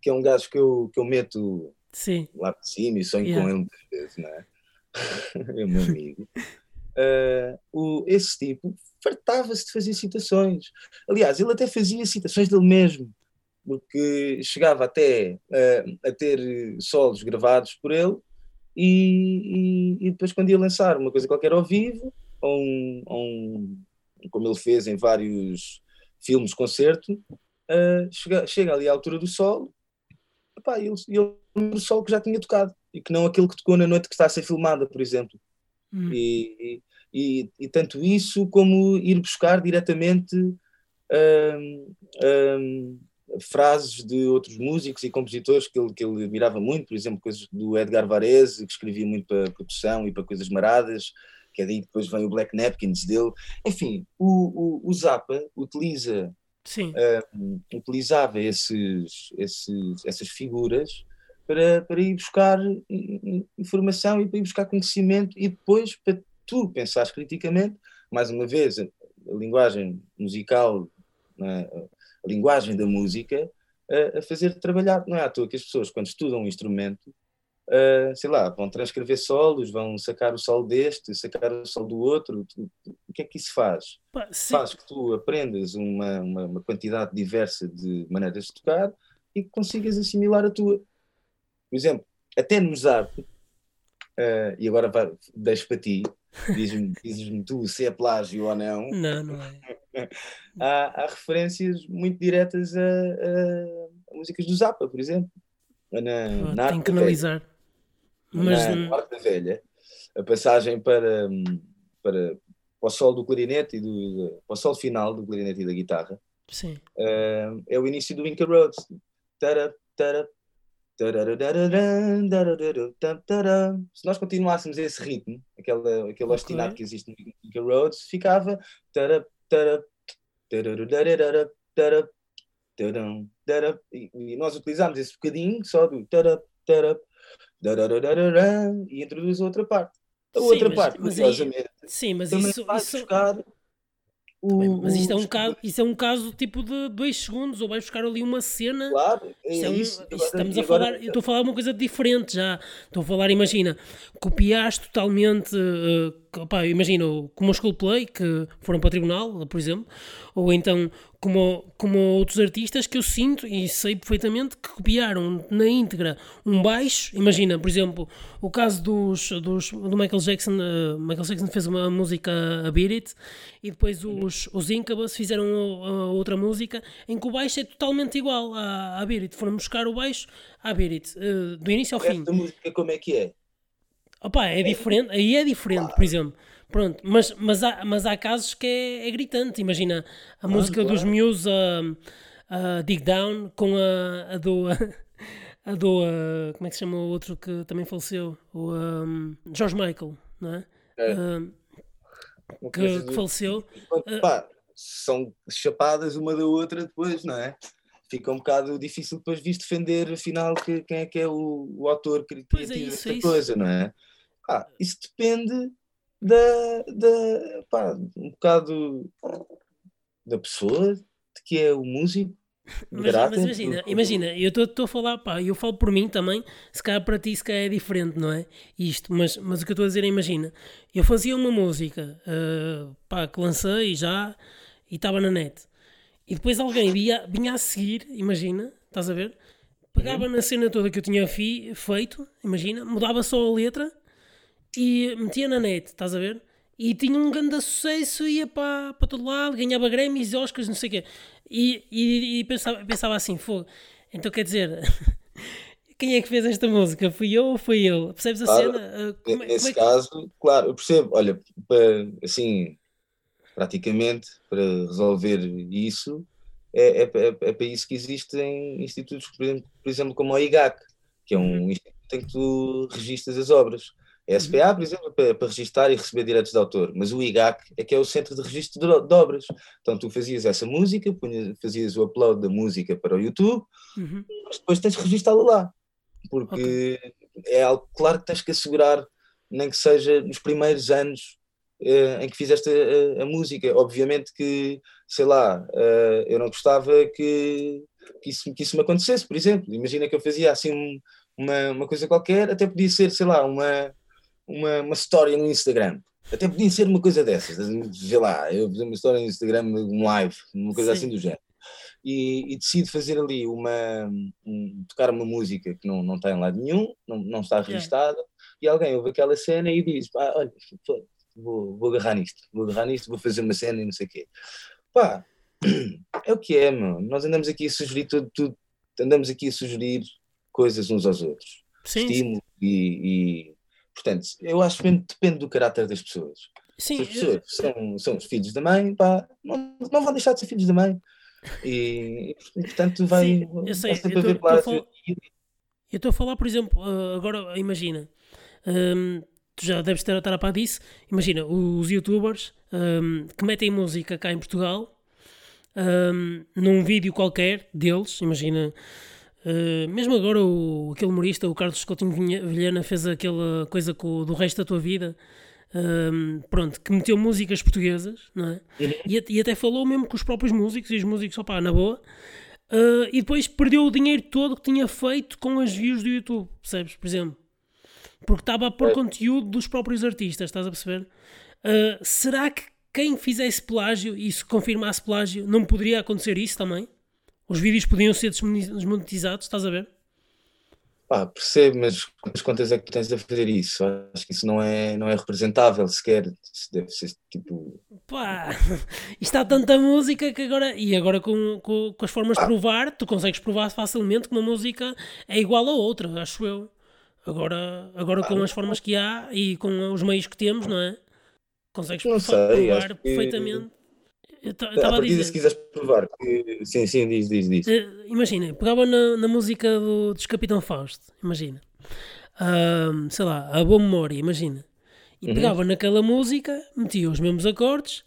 que é um gajo que eu, que eu meto Sim. lá por cima e sonho yeah. com ele muitas vezes, não é? é meu amigo. Uh, o, esse tipo fartava-se de fazer citações. Aliás, ele até fazia citações dele mesmo, porque chegava até uh, a ter solos gravados por ele e, e, e, depois quando ia lançar uma coisa qualquer ao vivo, ou um, ou um como ele fez em vários filmes concerto, uh, chega, chega ali à altura do solo epá, ele, ele o solo que já tinha tocado e que não aquele que tocou na noite que está a ser filmada, por exemplo. Hum. E, e, e, tanto isso como ir buscar diretamente hum, hum, frases de outros músicos e compositores que ele, que ele admirava muito, por exemplo, coisas do Edgar Varese, que escrevia muito para produção e para coisas maradas, que é daí depois vem o Black Napkins dele. Enfim, o, o, o Zappa utiliza Uh, utilizava esses, esses, essas figuras para, para ir buscar informação e para ir buscar conhecimento e depois para tu pensares criticamente, mais uma vez, a, a linguagem musical, é? a linguagem da música, a, a, fazer trabalhar. Não é à toa que as pessoas, quando estudam um instrumento, uh, sei lá, vão transcrever solos, vão sacar o solo deste, sacar o solo do outro. Tu, o que é que isso faz? Pá, faz que tu aprendas uma, uma, uma, quantidade diversa de maneiras de tocar e que consigas assimilar a tua. Por exemplo, até no Mozart, uh, e agora vai, deixo para ti, diz-me diz tu se é plágio ou não. Não, não é. há, há, referências muito diretas a, a, a, músicas do Zappa, por exemplo. Na, na Tem que analisar. Mas, na, Arte da Velha, a passagem para, para, para o solo do clarinete e do, para o solo final do clarinete e da guitarra Sim. Uh, é o início do Inca Roads. Se nós continuássemos esse ritmo, aquele, aquele okay. ostinato que existe no Inca Roads, ficava. E nós utilizámos esse bocadinho só do. E introduz a outra parte. A sim, outra mas, parte, mas curiosamente, aí, sim, mas isso, vai isso... buscar o, mas isto é, um caso, isto é um caso tipo de dois segundos, ou vai buscar ali uma cena. Claro, é isto é um, isso. Agora, estamos a falar, eu estou a falar uma coisa diferente já. Estou a falar, imagina, copiaste totalmente. Uh, pá, imagina, como os Coldplay que foram para o tribunal, por exemplo, ou então como, como outros artistas que eu sinto e sei perfeitamente que copiaram na íntegra um baixo. Imagina, por exemplo, o caso dos, dos, do Michael Jackson. Uh, Michael Jackson fez uma música a Beat It e depois os, os Incubus fizeram a, a outra música em que o baixo é totalmente igual à, à Beat It. Foram buscar o baixo à Beat It, uh, do início ao fim. Esta música, como é que é? Opa, é diferente, aí é diferente, claro. por exemplo. Pronto, mas, mas, há, mas há casos que é, é gritante. Imagina a música dos Muse, a, a Dig Down, com a, a do. A, do. A, como é que se chama o outro que também faleceu? O um, George Michael, não é? é. Que, que, faleceu. Pá, são chapadas uma da outra depois, não é? Fica um bocado difícil depois vir defender afinal que, quem é que é o, o autor criativo é isso, desta é coisa, não é? Ah, isso depende da, da pá, um bocado da pessoa, de que é o músico. Mas, mas imagina, imagina, eu estou a falar, pá, eu falo por mim também, se calhar para ti se calhar é diferente, não é? Isto, mas, mas o que eu estou a dizer é, imagina, eu fazia uma música, uh, pá, que lancei já e estava na net, e depois alguém vinha, vinha a seguir, imagina, estás a ver? Pegava uhum. na cena toda que eu tinha fi, feito, imagina, mudava só a letra e metia na net, estás a ver? E tinha um grande sucesso, ia para, para todo lado, ganhava Grammys, Oscars, não sei o quê. E, e, e pensava, pensava assim, fogo. Então quer dizer, quem é que fez esta música? Fui eu ou foi ele? Percebes a claro, cena? Ah, como, é, Nesse como é que... caso, claro, eu percebo. Olha, para, assim, praticamente, para resolver isso, é, é, é, é, para isso que existem institutos, por exemplo, por exemplo como o IGAC, que é um uhum. instituto em que tu registras as obras. A SPA, por exemplo, para, para registrar e receber direitos de autor, mas o IGAC é que é o Centro de Registro de, de Obras. Então tu fazias essa música, fazias o upload da música para o YouTube, uhum. mas depois tens que registá-la lá, porque okay. é algo claro que tens que assegurar, nem que seja nos primeiros anos uh, em que fizeste a, a, música. Obviamente que, sei lá, uh, eu não gostava que, que, isso, que isso me acontecesse, por exemplo. Imagina que eu fazia assim um, uma, uma coisa qualquer, até podia ser, sei lá, uma uma, uma história no Instagram. Até podia ser uma coisa dessas, vê lá, eu fazer uma história no Instagram, um live, uma coisa Sim. assim do género. E, e decido fazer ali uma, um, tocar uma música que não, não tem lado nenhum, não, não está registada, e alguém ouve aquela cena e diz, pá, olha, vou, vou agarrar nisto, vou agarrar nisto, vou fazer uma cena e não sei o quê. Pá, é o que é, meu. Nós andamos aqui a sugerir tudo, tudo andamos aqui a sugerir coisas uns aos outros. Sim. Estímulo e, e Portanto, eu acho que depende do caráter das pessoas. Sim, Se as pessoas são, são os filhos da mãe, pá, não, não vão deixar de ser filhos da mãe. E, e portanto, vai, Sim, eu sei, eu estou a falar, por exemplo, uh, agora imagina, um, tu já deves ter a par disso. Imagina, os youtubers um, que metem música cá em Portugal um, num vídeo qualquer deles, imagina Uh, mesmo agora, o, aquele humorista, o Carlos Coutinho Vilhena, fez aquela coisa com, do resto da tua vida. Uh, pronto, que meteu músicas portuguesas, não é? Uhum. E, e, até falou mesmo com os próprios músicos e os músicos, opá, na boa. Uh, e depois perdeu o dinheiro todo que tinha feito com as views do YouTube, percebes? Por exemplo, porque estava a pôr conteúdo dos próprios artistas, estás a perceber? Uh, será que quem fizesse plágio e se confirmasse plágio não poderia acontecer isso também? Os vídeos podiam ser desmonetizados, estás a ver? Pá, percebo, mas quantas contas é que tu tens a fazer isso? Acho que isso não é, não é representável sequer. Deve ser tipo. Pá, isto há tanta música que agora. E agora com, com, com as formas de provar, tu consegues provar facilmente que uma música é igual a outra, acho eu. Agora, agora com as formas que há e com os meios que temos, não é? Consegues Não sei, provar que- perfeitamente. Eu A estava a partir dizer. se quiseres provar. que- Sim, sim, diz, diz, diz. Eh, imagina, pegava na, na música do, dos Capitão Fausto, imagina. Ahm, sei lá, a boa memória, imagina. E Uhum. pegava naquela música, metia os mesmos acordes,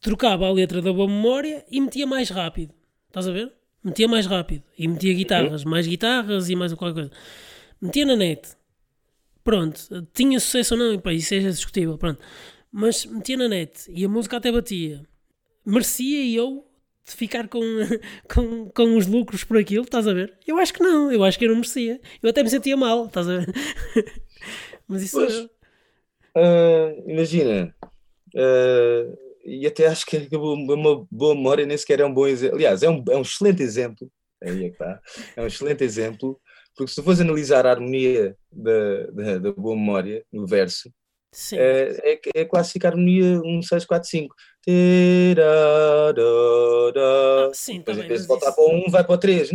trocava a letra da boa memória e metia mais rápido. Estás a ver? Metia mais rápido. E metia guitarras, mais guitarras e mais qualquer coisa. Metia na net. Pronto, tinha sucesso ou não, pá, isso é discutível, pronto. Mas metia na net e a música até batia. Merecia eu de ficar com, com, com os lucros por aquilo, estás a ver? Eu acho que não, eu acho que eu não merecia. Eu até me sentia mal, estás a ver? Mas isso. Pois. Ah, imagina, ah, e até acho que é uma uma boa memória nem sequer é um bom exemplo. Aliás, é um, é um excelente exemplo. Aí é que está. É um excelente exemplo, porque se tu fores analisar a harmonia da, da, da boa memória no verso, Sim. é, é, é clássica harmonia 1, 6, 4, 5. Ah, sim, Depois, em vez de voltar isso- para 1, vai para o 3. Tá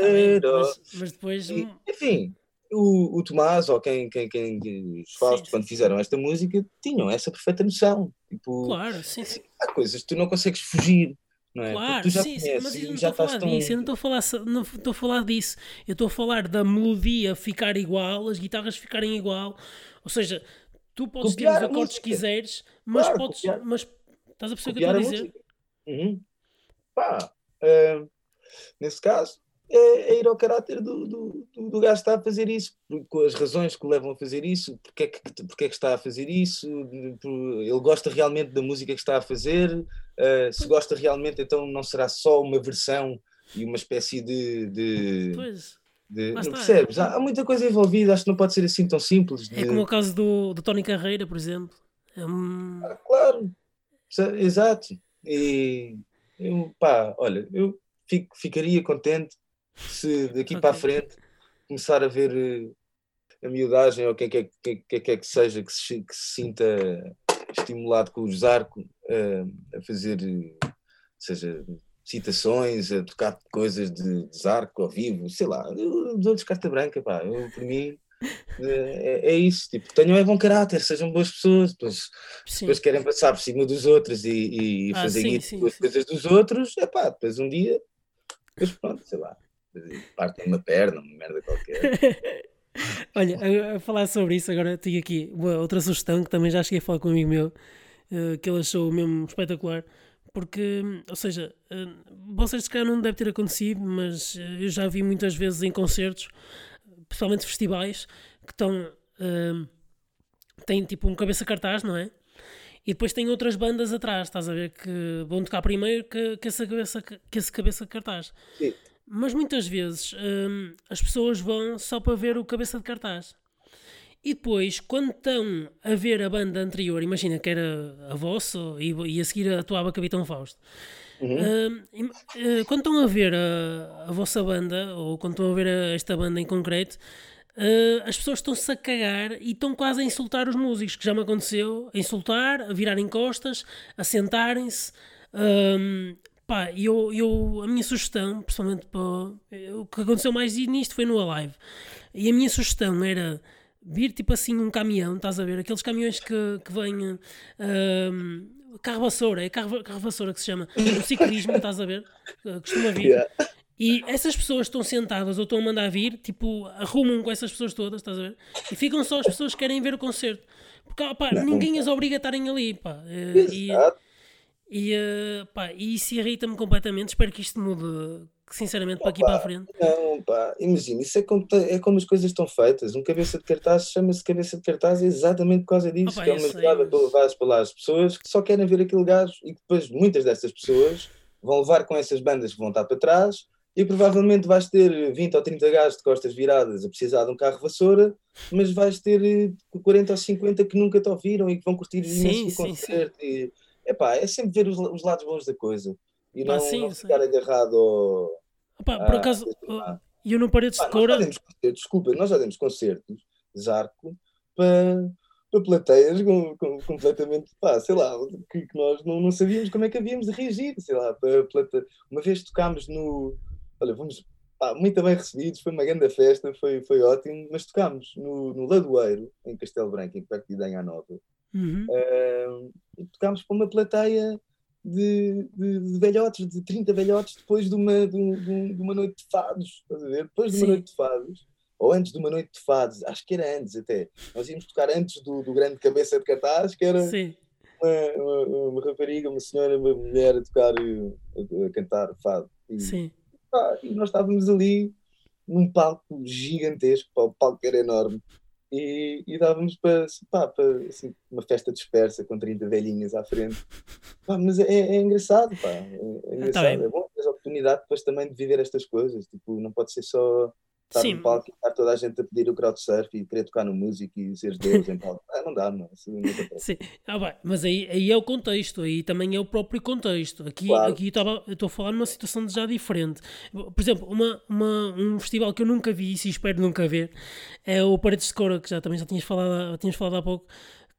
bem, mas, mas depois. E, enfim, o, o Tomás, ou quem, quem, quem, os Fausto, Sim, quando sim, fizeram esta música, tinham essa perfeita noção. Tipo, Claro, sim, sim. há coisas que tu não consegues fugir, não é? Claro, sim, sim, mas eu não estou a falar tão. eu não estou a falar, não estou a falar disso, eu estou a falar da melodia ficar igual, as guitarras ficarem igual, ou seja, tu podes Copiar ter os acordes que quiseres, mas Claro, podes, copiar. mas estás a perceber o que eu estou a dizer? Uhum. Pá, ah, nesse caso, é, é ir ao caráter do, do, do, do gajo que está a fazer isso, com as razões que o levam a fazer isso, porque é que, porque é que está a fazer isso, ele gosta realmente da música que está a fazer, ah, se gosta realmente, então não será só uma versão e uma espécie de. de, de- não percebes? Há, há muita coisa envolvida, acho que não pode ser assim tão simples. é de- como o caso do, do Tony Carreira, por exemplo. É um- Claro, exato. E eu, pá, olha, eu fico- ficaria contente se daqui para a frente começar a ver eh, a miudagem ou quem quer quem, quem quer que seja que se, que se sinta estimulado com o Zarco eh, a fazer, eh, seja citações, a tocar coisas de, de Zarco ao vivo, sei lá, eu dou-lhes carta branca, pá, eu, por mim. eh, É, é isso, tipo, tenham é bom caráter, sejam boas pessoas, depois depois querem passar por cima dos outros e, e Ah, fazer sim, sim, com as sim. coisas dos outros, é pá, depois um dia, depois pronto, sei lá, partem uma perna, uma merda qualquer. Olha, a, falar sobre isso, agora tenho aqui uma outra sugestão que também já cheguei a falar com um amigo meu, eh, que ele achou mesmo espetacular, porque, ou seja, eh, vocês se calhar não deve ter acontecido, mas eh, eu já vi muitas vezes em concertos, principalmente festivais, que estão. eh, têm tipo um cabeça cartaz, não é? E depois tem outras bandas atrás, estás a ver, que vão tocar primeiro que, que, essa, cabeça, que esse cabeça de cartaz. Sim. Mas muitas vezes hum, as pessoas vão só para ver o cabeça de cartaz. E depois, quando estão a ver a banda anterior, imagina que era a vossa e, e a seguir atuava Capitão Fausto. Hum, im- eh, quando estão a ver a, a vossa banda, ou quando estão a ver a- esta banda em concreto, eh, as pessoas estão-se a cagar e estão quase a insultar os músicos, que já me aconteceu, a insultar, a virarem costas, a sentarem-se. hum, pá, e eu, eu, a minha sugestão, pessoalmente para, o que aconteceu mais nisto foi no Alive. E a minha sugestão era vir tipo assim um caminhão, estás a ver? Aqueles caminhões que, que vêm. hum, carro vassoura, é carro, carro vassoura que se chama. No ciclismo, estás a ver? Eh, Costuma vir. Yeah. E essas pessoas estão sentadas ou estão a mandar vir, tipo, arrumam com essas pessoas todas, estás a ver? E ficam só as pessoas que querem ver o concerto. Porque, ah, pá, ninguém as obriga a estarem ali, pá. Eh, E, e, eh, pá, e isso irrita-me completamente. Espero que isto mude, sinceramente, para aqui para a frente. Não, pá, imagina, isso é como, é como as coisas estão feitas. Um cabeça de cartaz chama-se cabeça de cartaz exatamente por causa disso, Opa, que é uma jogada para levar para lá as pessoas que só querem ver aquele gajo e que depois muitas dessas pessoas vão levar com essas bandas que vão estar para trás e provavelmente vais ter 20 ou 30 gajos de costas viradas a precisar de um carro vassoura, mas vais ter eh, 40 ou 50 que nunca te ouviram e que vão curtir Sim, imenso o sim, concerto. E, epá, é sempre ver os, os lados bons da coisa e não, sim, não sim. ficar agarrado ao. Opa, por Ah, acaso, sei lá. E eu não Paredes de Coura. Desculpa, nós já demos concertos, Zarco, para, para plateias com, com, completamente, pá, sei lá, que, que, nós não, não sabíamos como é que havíamos de reagir, sei lá, para uma vez tocámos no, olha, vamos, pá, muito bem recebidos, foi uma grande festa, foi, foi ótimo, mas tocámos no, no Ladoeiro, em Castelo Branco, em perto de Idanha Nova, uhum. uh, tocámos para uma plateia de, de, de, velhotes, de 30 velhotes, depois de uma, de, de, uma noite de fados, estás a ver? Depois de uma Sim. noite de fados, ou antes de uma noite de fados, acho que era antes até. Nós íamos tocar antes do, do grande cabeça de cartaz, que era uma, uma, uma, rapariga, uma senhora, uma mulher a tocar, a, a cantar fado. E, Sim. Pá, e nós estávamos ali num palco gigantesco, o palco era enorme e, e dávamos para, pá, para assim, uma festa dispersa com 30 velhinhas à frente. Pá, mas é, é, engraçado, pá. É, é engraçado. é bom ter a oportunidade depois também de viver estas coisas. Tipo, não pode ser só estar Sim. no palco e estar toda a gente a pedir o crowdsurf e querer tocar no músico e ser Deus em palco. Ah, não dá, não. Sim. Ah, bem, mas aí, aí é o contexto, aí também é o próprio contexto. Aqui, claro. aqui eu estou a falar numa situação já diferente. Por exemplo, uma, uma, um festival que eu nunca vi e espero nunca ver é o Paredes de Cora, que já também já tinhas falado, tinhas falado há pouco.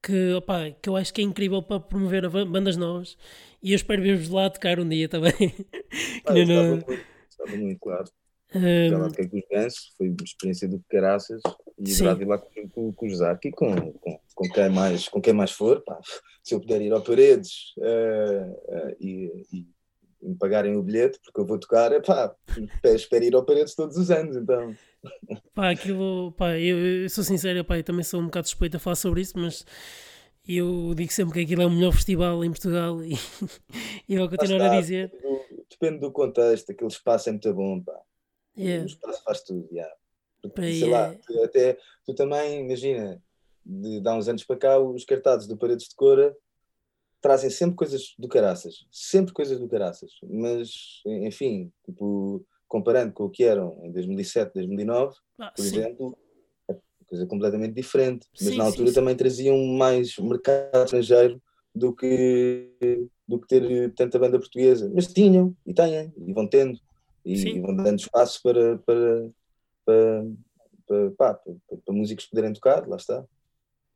Que, opa, que eu acho que é incrível para promover bandas novas e eu espero ver-vos lá tocar um dia também. Ah, estava, muito, estava muito claro. Um... Já lá fiquei com os gansos, foi uma experiência do caraças e adorava ir lá com, com, com os Zaki, com, com, com, quem mais, com quem mais for, pá, se eu puder ir ao Paredes uh, uh, e, e, me pagarem o bilhete, porque eu vou tocar, é pá, espero ir ao Paredes todos os anos, então. Pá, aquilo, pá, eu, eu sou sincero, pá, eu também sou um bocado suspeito a falar sobre isso, mas eu digo sempre que aquilo é o melhor festival em Portugal e, e eu vou continuar está, a dizer. Depende do, depende do contexto, aquele espaço é muito bom, pá. Yeah. O espaço faz tudo, yeah. Porque, sei yeah. lá, tu, até tu também, imagina, de, de há uns anos para cá, os cartazes do Paredes de Cora trazem sempre coisas do caraças, sempre coisas do caraças, mas enfim, tipo, comparando com o que eram em 2007, 2009, ah, por sim. exemplo, é coisa completamente diferente, mas sim, na altura sim, também traziam mais mercado estrangeiro do que, do que ter tanta banda portuguesa, mas tinham e têm e vão tendo e, vão dando espaço para, para, para, para, pá, para, para músicos poderem tocar, lá está.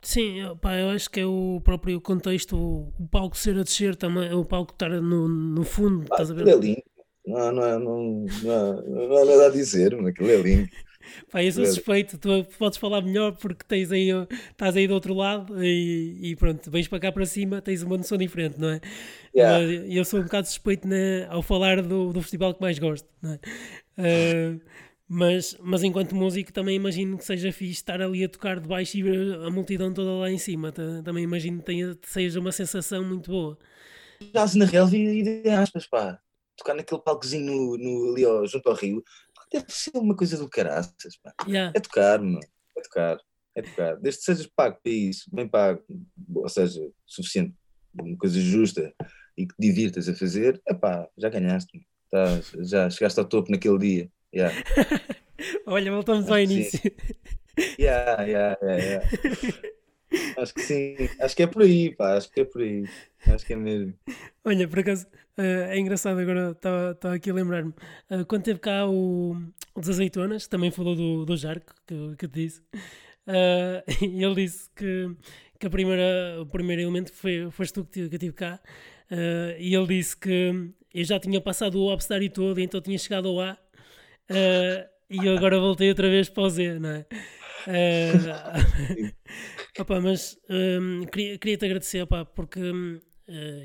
Sim, pá, eu acho que é o próprio contexto, o, palco ser a descer também, o palco estar no, no fundo, ah, estás a ver? É lindo, não, não, não, não, não há nada a dizer, mas aquilo é lindo. Pá, eu sou suspeito, tu podes falar melhor porque tens aí, estás aí do outro lado e, e pronto, vens para cá para cima, tens uma noção diferente, não é? Yeah. Eu sou um bocado suspeito né, ao falar do, do festival que mais gosto, não é? Uh, mas, mas enquanto músico também imagino que seja fixe estar ali a tocar de baixo e ver a multidão toda lá em cima. Também imagino que tenha, seja uma sensação muito boa. Já na real vi de aspas, pá. Tocar naquele palcozinho no, no, ali ó, junto ao rio deve ser uma coisa do caraças, pá. Yeah. É tocar, mano. É tocar. É tocar. Desde que sejas pago para isso, bem pago, ou seja, suficiente, uma coisa justa e que te divirtas a fazer, é pá, já ganhaste. Tá, já chegaste ao topo naquele dia. Yeah. Olha, voltamos ao início. Yeah, yeah, yeah, yeah. Acho que sim, acho que é por aí, pá, acho que é por aí, acho que é mesmo. Olha, por acaso, uh, é engraçado agora, estava aqui a lembrar-me, uh, quando teve cá o, o das azeitonas, também falou do, do Jarco, que, que te disse, uh, e ele disse que, que a primeira, o primeiro elemento foi, foste tu que, que eu tive cá, e ele disse que eu já tinha passado o Obstário todo, então tinha chegado ao A, e eu agora voltei outra vez para o Z, não é? Uh, opa, mas um, queria, queria te agradecer, opa, porque uh,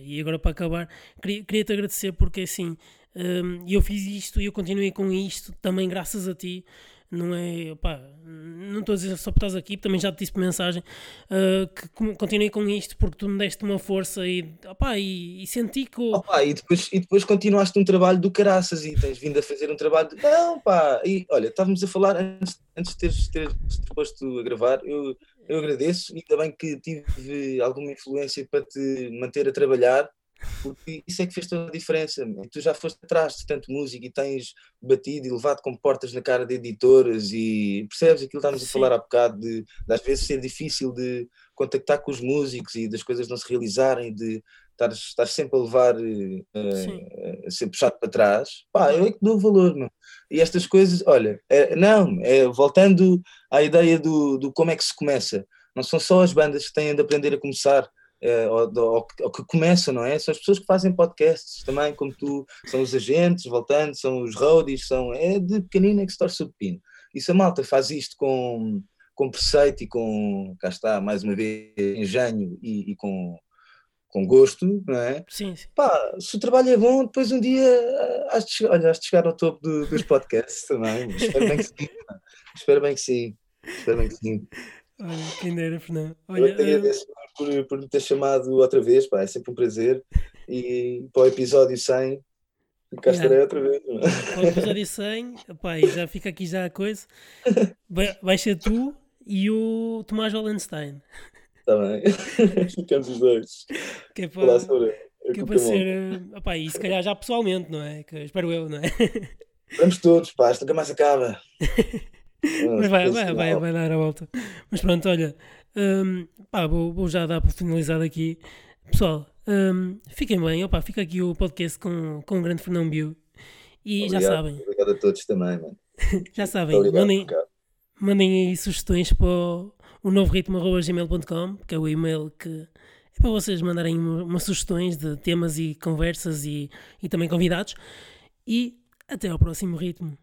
e agora para acabar, queria, queria te agradecer porque assim um, eu fiz isto e eu continuei com isto também graças a ti. Não é, opá, não estou a dizer só por estás aqui, também já te disse por mensagem, uh, que continuei com isto porque tu me deste uma força e, opá, e, e senti que... Opá, e, depois, e depois continuaste um trabalho do caraças e tens vindo a fazer um trabalho de... Não, pá, e olha, estávamos a falar antes, antes de teres, teres, teres posto a gravar, eu, eu agradeço e também que tive alguma influência para te manter a trabalhar porque isso é que fez toda a diferença. Tu já foste atrás de tanto música e tens batido e levado com portas na cara de editoras e percebes aquilo que estávamos a falar há bocado de, de às vezes ser difícil de contactar com os músicos e das coisas não se realizarem, de, estás, estás sempre a levar, uh, a ser puxado para trás, pá, eu é que dou valor, não? E estas coisas, olha, é, não, é, voltando à ideia do, do como é que se começa, não são só as bandas que têm de aprender a começar, é, ou, ou, ou, que começam, não é? São as pessoas que fazem podcasts também, como tu, são os agentes, voltando, são os roadies, são, é de pequenina que se torce o pino. E se a malta faz isto com, com preceito e com, cá está, mais uma vez, engenho e, e com, com gosto, não é? Sim, sim. Pá, se o trabalho é bom, depois um dia eh, has de, olha, has de chegar ao topo do, dos podcasts também. Espero bem que sim. Espero bem que sim. Espero bem que sim. Olha, quem dera, Fernando. Olha, eu te agradeço por, por me ter chamado outra vez, pá, é sempre um prazer. E para o episódio 100, cá yeah. estarei outra vez. Para o episódio 100, pá, já fica aqui já a coisa. Vai, vai ser tu e o Tomás Wallenstein. Está bem. Ficamos os dois. Que é para, que é para ser. Eh, opá, e se calhar já pessoalmente, não é? Que, espero eu, não é? Vamos todos, pá, isto nunca mais acaba. Mas vai, vai, vai, vai, dar a volta. Mas pronto, olha, um, pá, vou, vou, já dar por finalizado aqui. Pessoal, um, fiquem bem, opa, fica aqui o podcast com, com o grande Fernão Biu. E obrigado, já sabem. Obrigado a todos também, mano. já sabem, mandem, mandem aí sugestões para o, o novo ritmo.gmail.com, que é o e-mail que é para vocês mandarem umas sugestões de temas e conversas e, e também convidados. E até ao próximo ritmo.